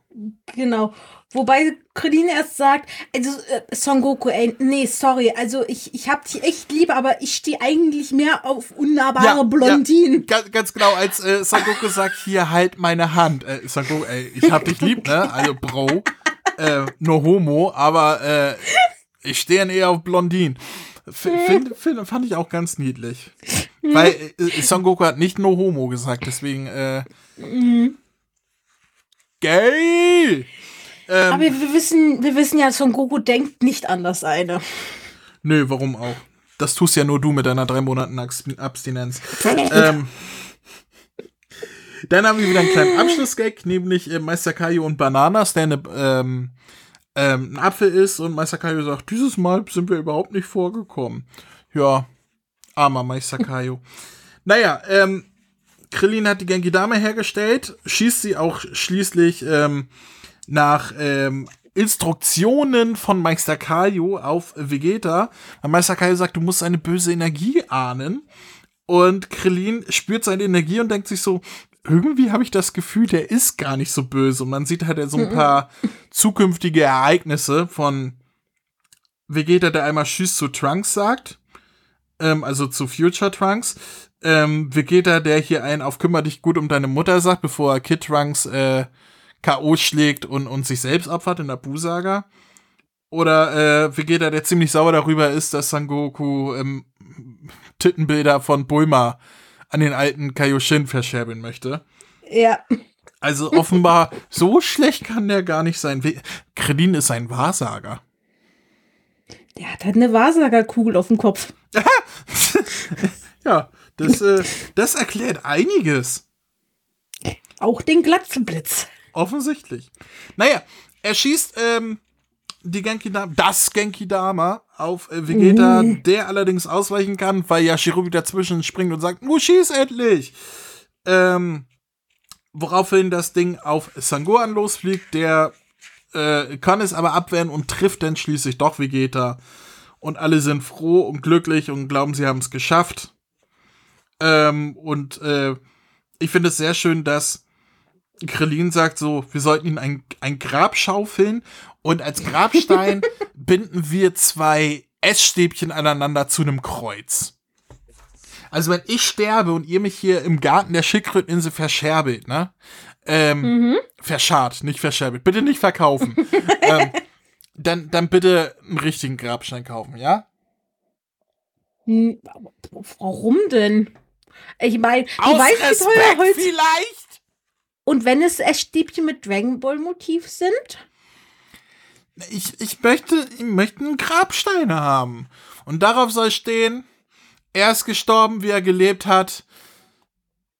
Genau. Wobei Krillin erst sagt, also äh, Son Goku, ey, nee, sorry, also ich, ich hab dich echt lieb, aber ich stehe eigentlich mehr auf unnahbare Blondinen. Ganz, ganz genau, als äh, Son Goku sagt, hier halt meine Hand. Äh, Son Goku, ey, ich hab dich lieb, ne? Also Bro, äh, nur Homo, aber äh, ich stehe eher auf Blondinen. F find, find, fand ich auch ganz niedlich. Weil äh, Son Goku hat nicht nur Homo gesagt, deswegen äh, gay. Ähm, Aber wir wissen, wir wissen ja, Son Goku denkt nicht an das eine. Nö, warum auch? Das tust ja nur du mit deiner drei Monaten Abs- Abstinenz. ähm, dann haben wir wieder einen kleinen Abschlussgag, nämlich äh, Meister Kaio und Bananas, der eine, ähm, ähm, ein Apfel ist und Meister Kaio sagt, dieses Mal sind wir überhaupt nicht vorgekommen. Ja, armer Meister Kaio. naja, ähm, Krillin hat die Genki Dame hergestellt, schießt sie auch schließlich ähm, nach ähm, Instruktionen von Meister Kaio auf Vegeta. Weil Meister Kaio sagt, du musst eine böse Energie ahnen. Und Krillin spürt seine Energie und denkt sich so, irgendwie habe ich das Gefühl, der ist gar nicht so böse. Und man sieht halt so ein paar zukünftige Ereignisse von Vegeta, der einmal Tschüss zu Trunks sagt. Ähm, also zu Future Trunks. Ähm, Vegeta, der hier einen auf Kümmer dich gut um deine Mutter sagt, bevor er Kid Trunks äh, K.O. schlägt und, und sich selbst opfert in der Buu-Saga. Oder äh, Vegeta, der ziemlich sauer darüber ist, dass Sangoku ähm, Tittenbilder von Bulma an den alten Kaioshin verscherbeln möchte. Ja. Also offenbar, so schlecht kann der gar nicht sein. Krillin ist ein Wahrsager. Der hat halt eine Wahrsagerkugel auf dem Kopf. Ja, das, äh, das erklärt einiges. Auch den Glatzenblitz. Offensichtlich. Naja, er schießt ähm, die Genki Dama, das Genki Dama auf äh, Vegeta, der allerdings ausweichen kann, weil Yashiro wieder dazwischen springt und sagt, nu schieß endlich! Ähm, woraufhin das Ding auf Sangohan losfliegt, der äh, kann es aber abwehren und trifft dann schließlich doch Vegeta. Und alle sind froh und glücklich und glauben, sie haben es geschafft. Ähm, und äh, ich finde es sehr schön, dass Krillin sagt so, wir sollten ihn ein, ein Grab schaufeln und als Grabstein binden wir zwei Essstäbchen aneinander zu einem Kreuz. Also wenn ich sterbe und ihr mich hier im Garten der Schildkröteninsel verscherbelt, ne? Ähm, Verscharrt, nicht verscherbelt. Bitte nicht verkaufen. ähm, dann, dann bitte einen richtigen Grabstein kaufen, ja? Hm, Warum denn? Ich meine, du Aus weißt, wie teuer Respekt Holz. vielleicht? Und wenn es Essstäbchen mit Dragon Ball Motiv sind? Ich, ich möchte, ich möchte einen Grabstein haben. Und darauf soll stehen, er ist gestorben, wie er gelebt hat.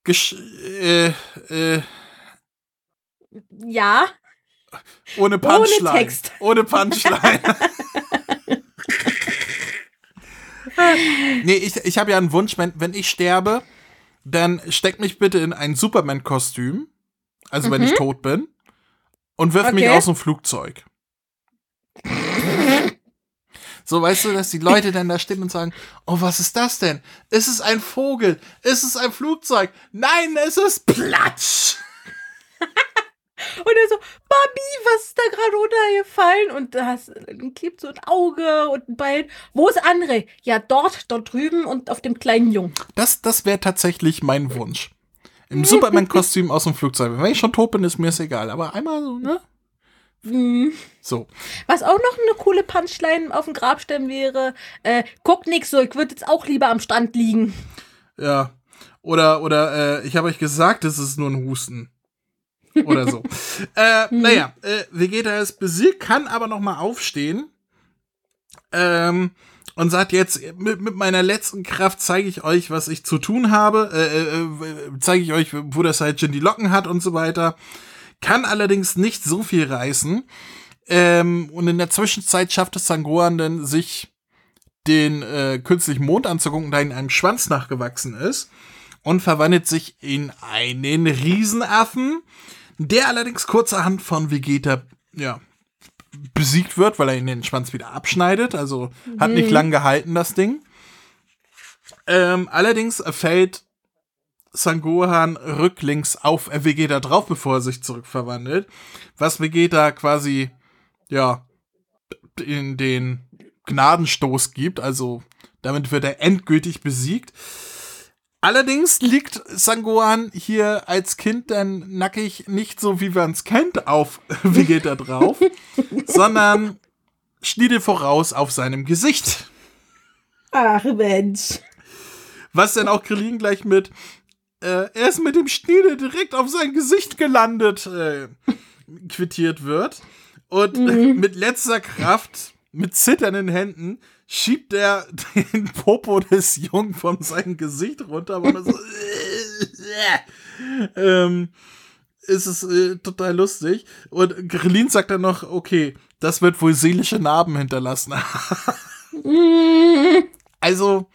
Gesch äh, äh, Ja. ohne Punchline. Text. Ohne Punchline. nee, ich, ich habe ja einen Wunsch, wenn, wenn ich sterbe, dann steck mich bitte in ein Superman-Kostüm. Also wenn ich tot bin. Und wirf mich Mhm. Okay. aus dem Flugzeug. So, weißt du, dass die Leute dann da stehen und sagen, oh, was ist das denn? Ist es ein Vogel? Ist es ein Flugzeug? Nein, es ist Platsch! Und er so, Mami, was ist da gerade runtergefallen? Und da hast- klebt so ein Auge und ein Bein. Wo ist André? Ja, dort, dort drüben und auf dem kleinen Jungen. Das, das wäre tatsächlich mein Wunsch. Im Superman-Kostüm aus dem Flugzeug. Wenn ich schon tot bin, ist mir es egal. Aber einmal so, ne? Mhm. So. Was auch noch eine coole Punchline auf dem Grabstein wäre, äh, guck nix so, ich würde jetzt auch lieber am Strand liegen. Ja. Oder, oder, äh, ich habe euch gesagt, es ist nur ein Husten. Oder so. äh, naja, äh, Vegeta ist besiegt, kann aber noch mal aufstehen. Ähm, und sagt jetzt, mit, mit meiner letzten Kraft zeige ich euch, was ich zu tun habe, äh, äh, zeige ich euch, wo der Saiyajin die Locken hat und so weiter. Kann allerdings nicht so viel reißen. Ähm, und in der Zwischenzeit schafft es Sangohan dann, sich den äh, künstlichen Mond anzugucken, der in einem Schwanz nachgewachsen ist und verwandelt sich in einen Riesenaffen, der allerdings kurzerhand von Vegeta, ja, besiegt wird, weil er ihn den Schwanz wieder abschneidet. Also hat nicht lang gehalten, das Ding. Ähm, allerdings fällt Sangohan rücklings auf Vegeta drauf, bevor er sich zurückverwandelt. Was Vegeta quasi, ja, in den Gnadenstoß gibt. Also damit wird er endgültig besiegt. Allerdings liegt Sangohan hier als Kind dann nackig nicht so, wie man es kennt, auf Vegeta drauf, sondern Schniedel voraus auf seinem Gesicht. Ach Mensch. Was dann auch Krillin gleich mit, äh, er ist mit dem Schniedel direkt auf sein Gesicht gelandet, äh, quittiert wird. Und Mhm. mit letzter Kraft, mit zitternden Händen, schiebt er den Popo des Jungen von seinem Gesicht runter, man so, ähm, ist es äh, total lustig. Und Krillin sagt dann noch, okay, das wird wohl seelische Narben hinterlassen. Also,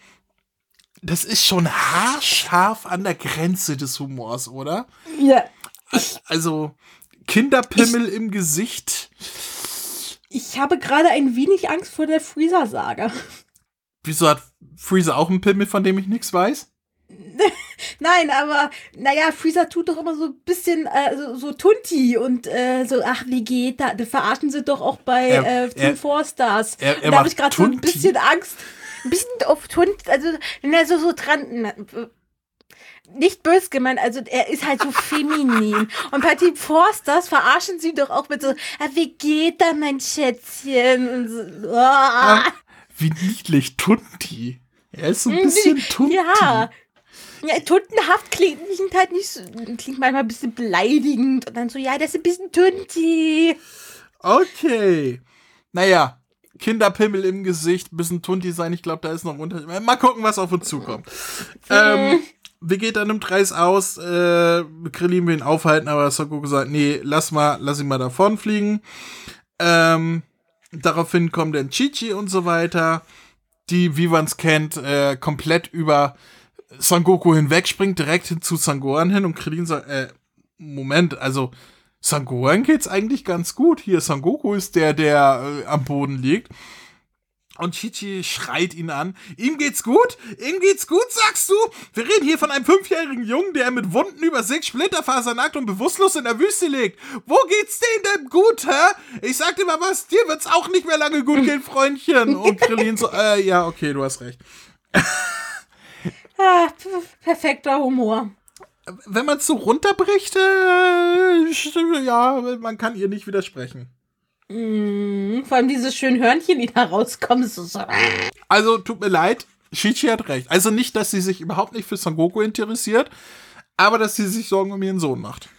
das ist schon haarscharf an der Grenze des Humors, oder? Ja, Also, Kinderpimmel im Gesicht. Ich habe gerade ein wenig Angst vor der Freezer-Saga. Wieso hat Freezer auch einen Pimmel, von dem ich nichts weiß? Nein, aber naja, Freezer tut doch immer so ein bisschen äh, so, so Tunti und äh, so, ach, Vegeta, das verarschen sie doch auch bei Er- äh, Team Four Stars. er- er da habe ich gerade so ein bisschen Angst. Ein bisschen auf Tunti, also er so, so dran. Nicht bös gemeint, also er ist halt so feminin. Und bei Team Forsters verarschen sie doch auch mit so, ah, Vegeta, mein Schätzchen. Und so, ah. Wie niedlich, Tunti. Er ist so ein bisschen Tunti. Ja. Ja, tuntenhaft klingt, klingt halt nicht so, klingt manchmal ein bisschen beleidigend und dann so, ja, das ist ein bisschen tunti. Okay. Naja, Kinderpimmel im Gesicht, bisschen Tunti sein. Ich glaube, da ist noch ein Unterschied. Mal gucken, was auf uns zukommt. ähm, Vegeta nimmt Reis aus. Äh, Krillin will ihn aufhalten, aber Son sagt, nee, lass mal, lass ihn mal davonfliegen. Ähm, daraufhin kommt dann Chichi und so weiter, die, wie man es kennt, äh, komplett über Son Goku hinwegspringt, direkt hin zu Sangohan hin und Krillin sagt, äh, Moment, also Sangohan geht's eigentlich ganz gut. Hier, Son Goku ist der, der äh, am Boden liegt. Und Chichi schreit ihn an. Ihm geht's gut? Ihm geht's gut, sagst du? Wir reden hier von einem fünfjährigen Jungen, der mit Wunden über sechs Splitterfasern nackt und bewusstlos in der Wüste liegt. Wo geht's denen denn gut, hä? Ich sag dir mal was, dir wird's auch nicht mehr lange gut gehen, Freundchen. Und Krillin so, äh, ja, okay, du hast recht. Ah, perfekter Humor. Wenn man's so runterbricht, äh, ja, man kann ihr nicht widersprechen. Mm, vor allem dieses schöne Hörnchen, die da rauskommen. So, so. Also, tut mir leid, Shichi hat recht. Also nicht, dass sie sich überhaupt nicht für Son Goku interessiert, aber dass sie sich Sorgen um ihren Sohn macht.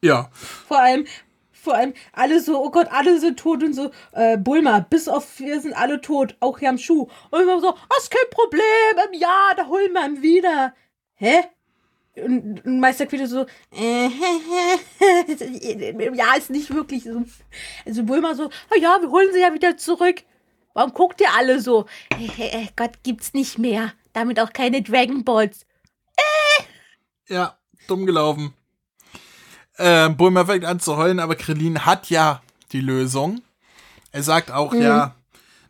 Ja, Vor allem, vor allem alle so, oh Gott, alle sind tot und so, äh, Bulma, bis auf wir sind alle tot, auch Yamshu. Und immer so, oh, ist kein Problem, ähm, ja, da holen wir ihn wieder. Hä? Und, Meister Quitte so, äh, ja, ist nicht wirklich so. Also Bulma so, oh ja, wir holen sie ja wieder zurück. Warum guckt ihr alle so? Äh, Gott gibt's nicht mehr. Damit auch keine Dragon Balls. ja, dumm gelaufen. Ähm, Bulma fängt an zu heulen, aber Krillin hat ja die Lösung. Er sagt auch, ja,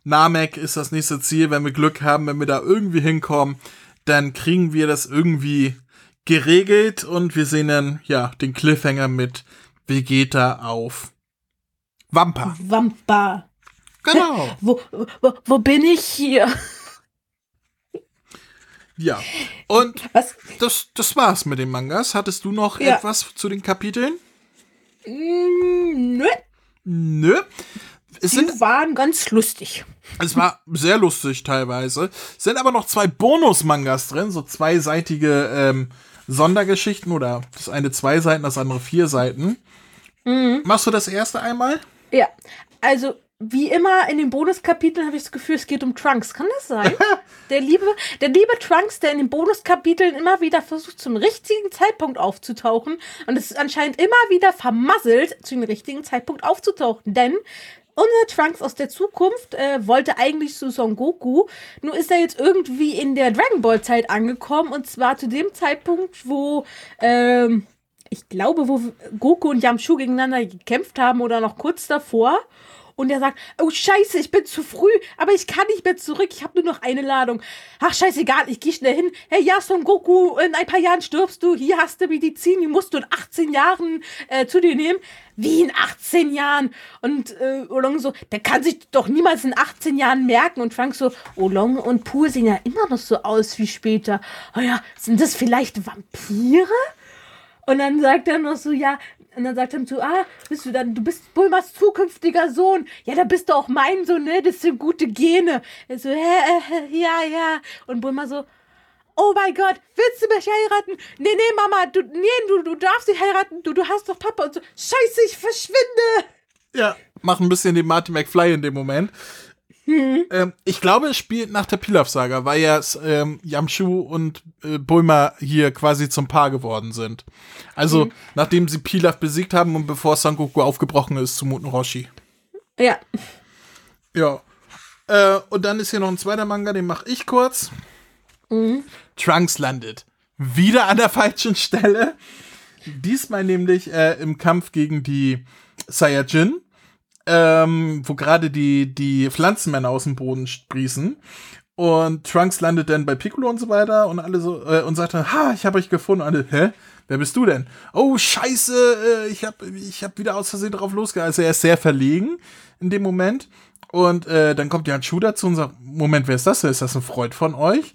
Namek ist das nächste Ziel. Wenn wir Glück haben, wenn wir da irgendwie hinkommen, dann kriegen wir das irgendwie geregelt und wir sehen dann, ja, den Cliffhanger mit Vegeta auf Wampa. Wampa. Genau. Wo, wo, wo bin ich hier? Ja. Und Was? das, das war's mit den Mangas. Hattest du noch Ja. etwas zu den Kapiteln? Mm, Nö, Nö. Es, sind, die waren ganz lustig. es war sehr lustig teilweise. Es sind aber noch zwei Bonus-Mangas drin, so zweiseitige ähm, Sondergeschichten oder das eine zwei Seiten, das andere vier Seiten. Mhm. Machst du das erste einmal? Ja, also wie immer in den Bonuskapiteln habe ich das Gefühl, es geht um Trunks. Kann das sein? der liebe, der liebe Trunks, der in den Bonuskapiteln immer wieder versucht, zum richtigen Zeitpunkt aufzutauchen und es ist anscheinend immer wieder vermasselt, zu dem richtigen Zeitpunkt aufzutauchen. Denn unser Trunks aus der Zukunft äh, wollte eigentlich zu Son Goku, nur ist er jetzt irgendwie in der Dragon Ball Zeit angekommen und zwar zu dem Zeitpunkt, wo ähm, ich glaube, wo Goku und Yamchu gegeneinander gekämpft haben oder noch kurz davor. Und er sagt, oh scheiße, ich bin zu früh, aber ich kann nicht mehr zurück, ich habe nur noch eine Ladung. Ach scheißegal, ich gehe schnell hin. Hey, ja, Son Goku, in ein paar Jahren stirbst du, hier hast du Medizin, die musst du in 18 Jahren äh, zu dir nehmen. Wie in 18 Jahren? Und äh, Olong so, der kann sich doch niemals in 18 Jahren merken. Und Frank so, Olong und Pur sehen ja immer noch so aus wie später. Oh ja, sind das vielleicht Vampire? Und dann sagt er noch so, ja, und dann sagt er ihm so, ah, bist du dann, du bist Bulmas zukünftiger Sohn. Ja, da bist du auch mein Sohn, ne? Das sind gute Gene. Er so, hä, äh, ja, ja. Und Bulma so, oh mein Gott, willst du mich heiraten? Nee, nee, Mama, du, nee, du, du darfst sie heiraten. Du, du hast doch Papa und so. Scheiße, ich verschwinde. Ja, mach ein bisschen den Marty McFly in dem Moment. Mhm. Ähm, ich glaube, es spielt nach der Pilaf-Saga, weil ja ähm, Yamshu und äh, Bulma hier quasi zum Paar geworden sind. Also, mhm. nachdem sie Pilaf besiegt haben und bevor Son Goku aufgebrochen ist zu Muten Roshi. Ja. Ja. Äh, und dann ist hier noch ein zweiter Manga, den mache ich kurz. Mhm. Trunks landet wieder an der falschen Stelle. Diesmal nämlich äh, im Kampf gegen die Saiyajin ähm, wo gerade die, die Pflanzenmänner aus dem Boden sprießen. Und Trunks landet dann bei Piccolo und so weiter und alle so äh, und sagt dann, ha, ich habe euch gefunden. Und alle, hä? Wer bist du denn? Oh, scheiße, äh, ich habe ich hab wieder aus Versehen drauf losgegangen. Also er ist sehr verlegen in dem Moment. Und äh, dann kommt ja Chu dazu und sagt, Moment, wer ist das? Ist das ein Freund von euch?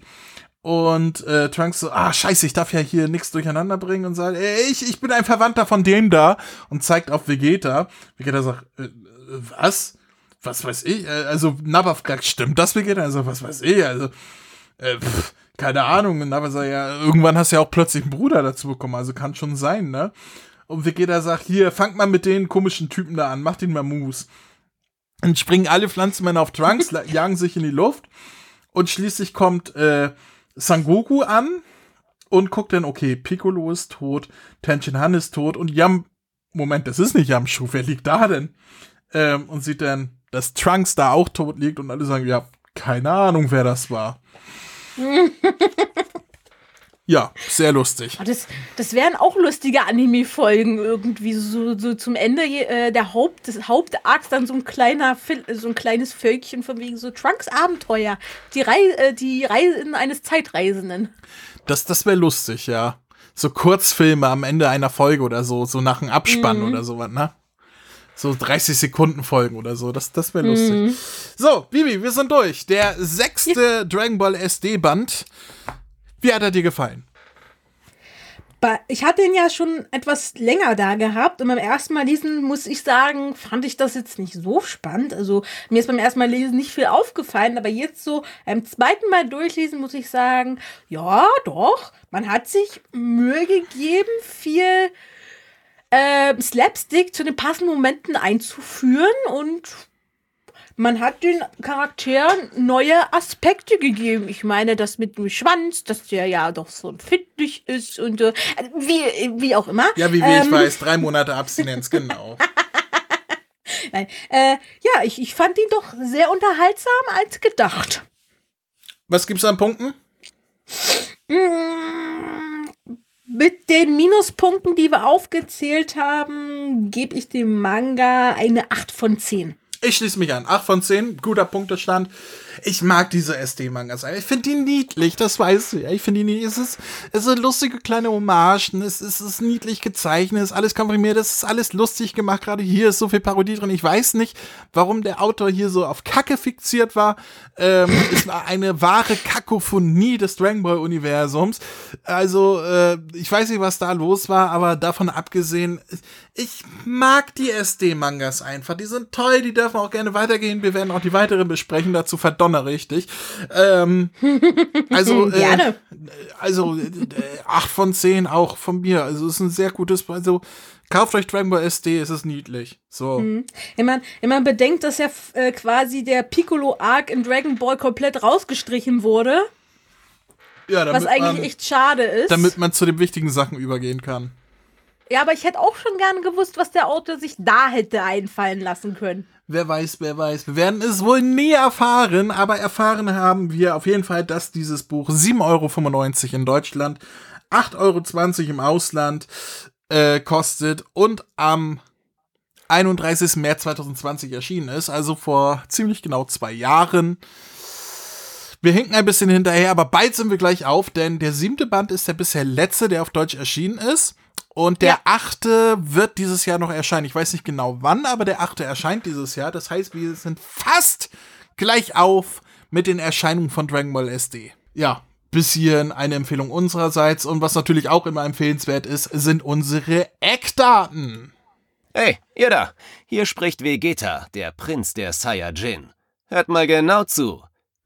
Und äh, Trunks so, ah, scheiße, ich darf ja hier nichts durcheinander bringen und sagt, ey, ich, ich bin ein Verwandter von dem da und zeigt auf Vegeta. Vegeta sagt, äh, was? Was weiß ich? Äh, also, Nabba fragt, stimmt das Vegeta? Also, was weiß ich? Also, äh, pff, keine Ahnung. Nabba sagt, ja, irgendwann hast du ja auch plötzlich einen Bruder dazu bekommen, also kann schon sein, ne? Und Vegeta sagt, hier, fangt mal mit den komischen Typen da an, macht ihn mal Moose. Dann springen alle Pflanzenmänner auf Trunks, jagen sich in die Luft und schließlich kommt äh, Sangoku an und guckt dann, okay, Piccolo ist tot, Tenshin Han ist tot und Yam, Moment, das ist nicht Yamshu, wer liegt da denn? Ähm, und sieht dann, dass Trunks da auch tot liegt und alle sagen, ja, keine Ahnung, wer das war. ja, sehr lustig. Oh, das, das wären auch lustige Anime-Folgen irgendwie, so, so zum Ende äh, der Haupt, des Hauptarts dann so ein kleiner, so ein kleines Völkchen von wegen so Trunks Abenteuer. Die, Rei äh, die Reisen eines Zeitreisenden. Das, das wäre lustig, ja. So Kurzfilme am Ende einer Folge oder so, so nach einem Abspann mhm. oder sowas, ne? So 30 Sekunden Folgen oder so. Das, das wäre lustig. Mhm. So, Bibi, wir sind durch. Der sechste. Dragon Ball SD-Band. Wie hat er dir gefallen? Ich hatte ihn ja schon etwas länger da gehabt und beim ersten Mal lesen, muss ich sagen, fand ich das jetzt nicht so spannend. Also mir ist beim ersten Mal lesen nicht viel aufgefallen, aber jetzt so beim zweiten Mal durchlesen muss ich sagen, ja, doch, man hat sich Mühe gegeben, viel äh, Slapstick zu den passenden Momenten einzuführen und man hat den Charakteren neue Aspekte gegeben. Ich meine, das mit dem Schwanz, dass der ja doch so empfindlich ist und äh, wie, wie auch immer. Ja, wie, wie ähm, ich weiß, drei Monate Abstinenz, genau. Nein, äh, ja, ich, ich fand ihn doch sehr unterhaltsam als gedacht. Was gibt's an Punkten? Mmh mit den Minuspunkten, die wir aufgezählt haben, gebe ich dem Manga eine 8 von 10. Ich schließe mich an. 8 von 10, guter Punktestand. Ich mag diese SD-Mangas. Ich finde die niedlich, das weißt du ja. Ich finde die niedlich. Es ist, es sind lustige kleine Hommagen. Es ist, es ist niedlich gezeichnet, es ist alles komprimiert, es ist alles lustig gemacht. Gerade hier ist so viel Parodie drin. Ich weiß nicht, warum der Autor hier so auf Kacke fixiert war. Ähm, ist eine wahre Kakophonie des Dragon Ball Universums. Also, äh, ich weiß nicht, was da los war, aber davon abgesehen, ich mag die SD-Mangas einfach. Die sind toll, die dürfen auch gerne weitergehen. Wir werden auch die weiteren besprechen. Dazu verdonner richtig. Ähm, also, äh, also äh, 8 von 10 auch von mir. Also, es ist ein sehr gutes, also Kauft euch Dragon Ball SD, es ist niedlich. So. Mhm. Wenn, man, wenn man bedenkt, dass ja äh, quasi der Piccolo-Arc in Dragon Ball komplett rausgestrichen wurde, Ja, was eigentlich man, echt schade ist. damit man zu den wichtigen Sachen übergehen kann. ja, aber ich hätte auch schon gerne gewusst, was der Autor sich da hätte einfallen lassen können. Wer weiß, wer weiß. Wir werden es wohl nie erfahren, aber erfahren haben wir auf jeden Fall, dass dieses Buch 7,95 Euro in Deutschland, 8,20 Euro im Ausland äh, kostet und am 31. März 2020 erschienen ist, also vor ziemlich genau zwei Jahren. Wir hinken ein bisschen hinterher, aber bald sind wir gleich auf, denn der siebte Band ist der bisher letzte, der auf Deutsch erschienen ist. Und der Ja. achte wird dieses Jahr noch erscheinen. Ich weiß nicht genau wann, aber der achte erscheint dieses Jahr. Das heißt, wir sind fast gleich auf mit den Erscheinungen von Dragon Ball SD. Ja, bis hierhin eine Empfehlung unsererseits. Und was natürlich auch immer empfehlenswert ist, sind unsere Eckdaten. Hey, ihr da! Hier spricht Vegeta, der Prinz der Saiyajin. Hört mal genau zu.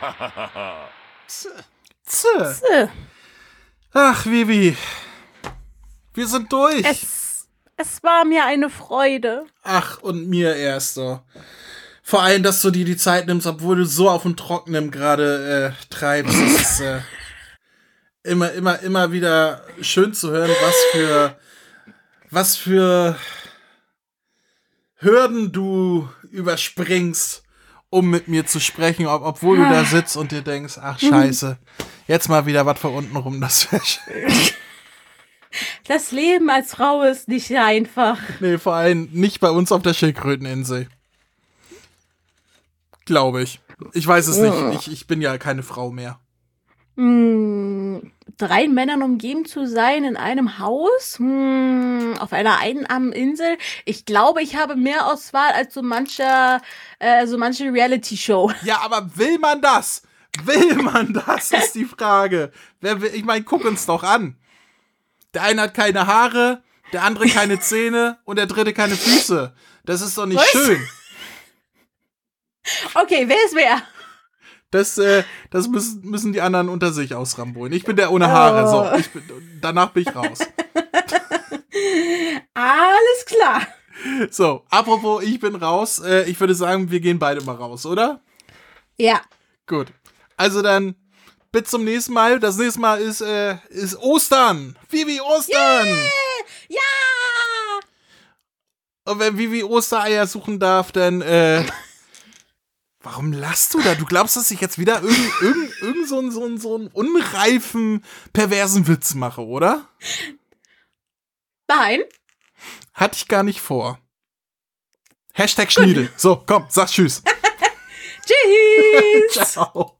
Kamehameha! Zäh. Äh, Ach, Vivi. Wir sind durch. Es, es war mir eine Freude. Ach, und mir erst so. Vor allem, dass du dir die Zeit nimmst, obwohl du so auf dem Trockenen gerade äh, treibst. Ist äh, immer, immer, immer wieder schön zu hören, was für, was für Hürden du überspringst, um mit mir zu sprechen, ob, obwohl du da sitzt und dir denkst, ach scheiße, jetzt mal wieder was von unten rum, das wäre schön. Das Leben als Frau ist nicht einfach. Nee, vor allem nicht bei uns auf der Schildkröteninsel. Glaube ich. Ich weiß es nicht. Ich, ich bin ja keine Frau mehr. Hm, drei Männern umgeben zu sein in einem Haus, hm, auf einer einarmen Insel. Ich glaube, ich habe mehr Auswahl als so mancher, äh, so manche Reality-Show. Ja, aber will man das? Will man das, ist die Frage. Wer will, ich meine, guck uns doch an. Der eine hat keine Haare, der andere keine Zähne und der dritte keine Füße. Das ist doch nicht Was? schön. Okay, wer ist wer? Das, äh, das müssen, müssen die anderen unter sich ausrambolen. Ich bin der ohne Haare. So, Oh. ich bin, danach bin ich raus. Alles klar. So, apropos, ich bin raus. Äh, ich würde sagen, wir gehen beide mal raus, oder? Ja. Gut. Also dann, bis zum nächsten Mal. Das nächste Mal ist, äh, ist Ostern. Vivi Ostern. Ja! Und wenn Vivi Ostereier suchen darf, dann, äh, warum lachst du da? Du glaubst, dass ich jetzt wieder irgend, irgend, irgend so, einen, so, einen, so einen unreifen, perversen Witz mache, oder? Nein. Hatte ich gar nicht vor. Hashtag Schniedel. So, komm, sag Tschüss. Tschüss. Ciao.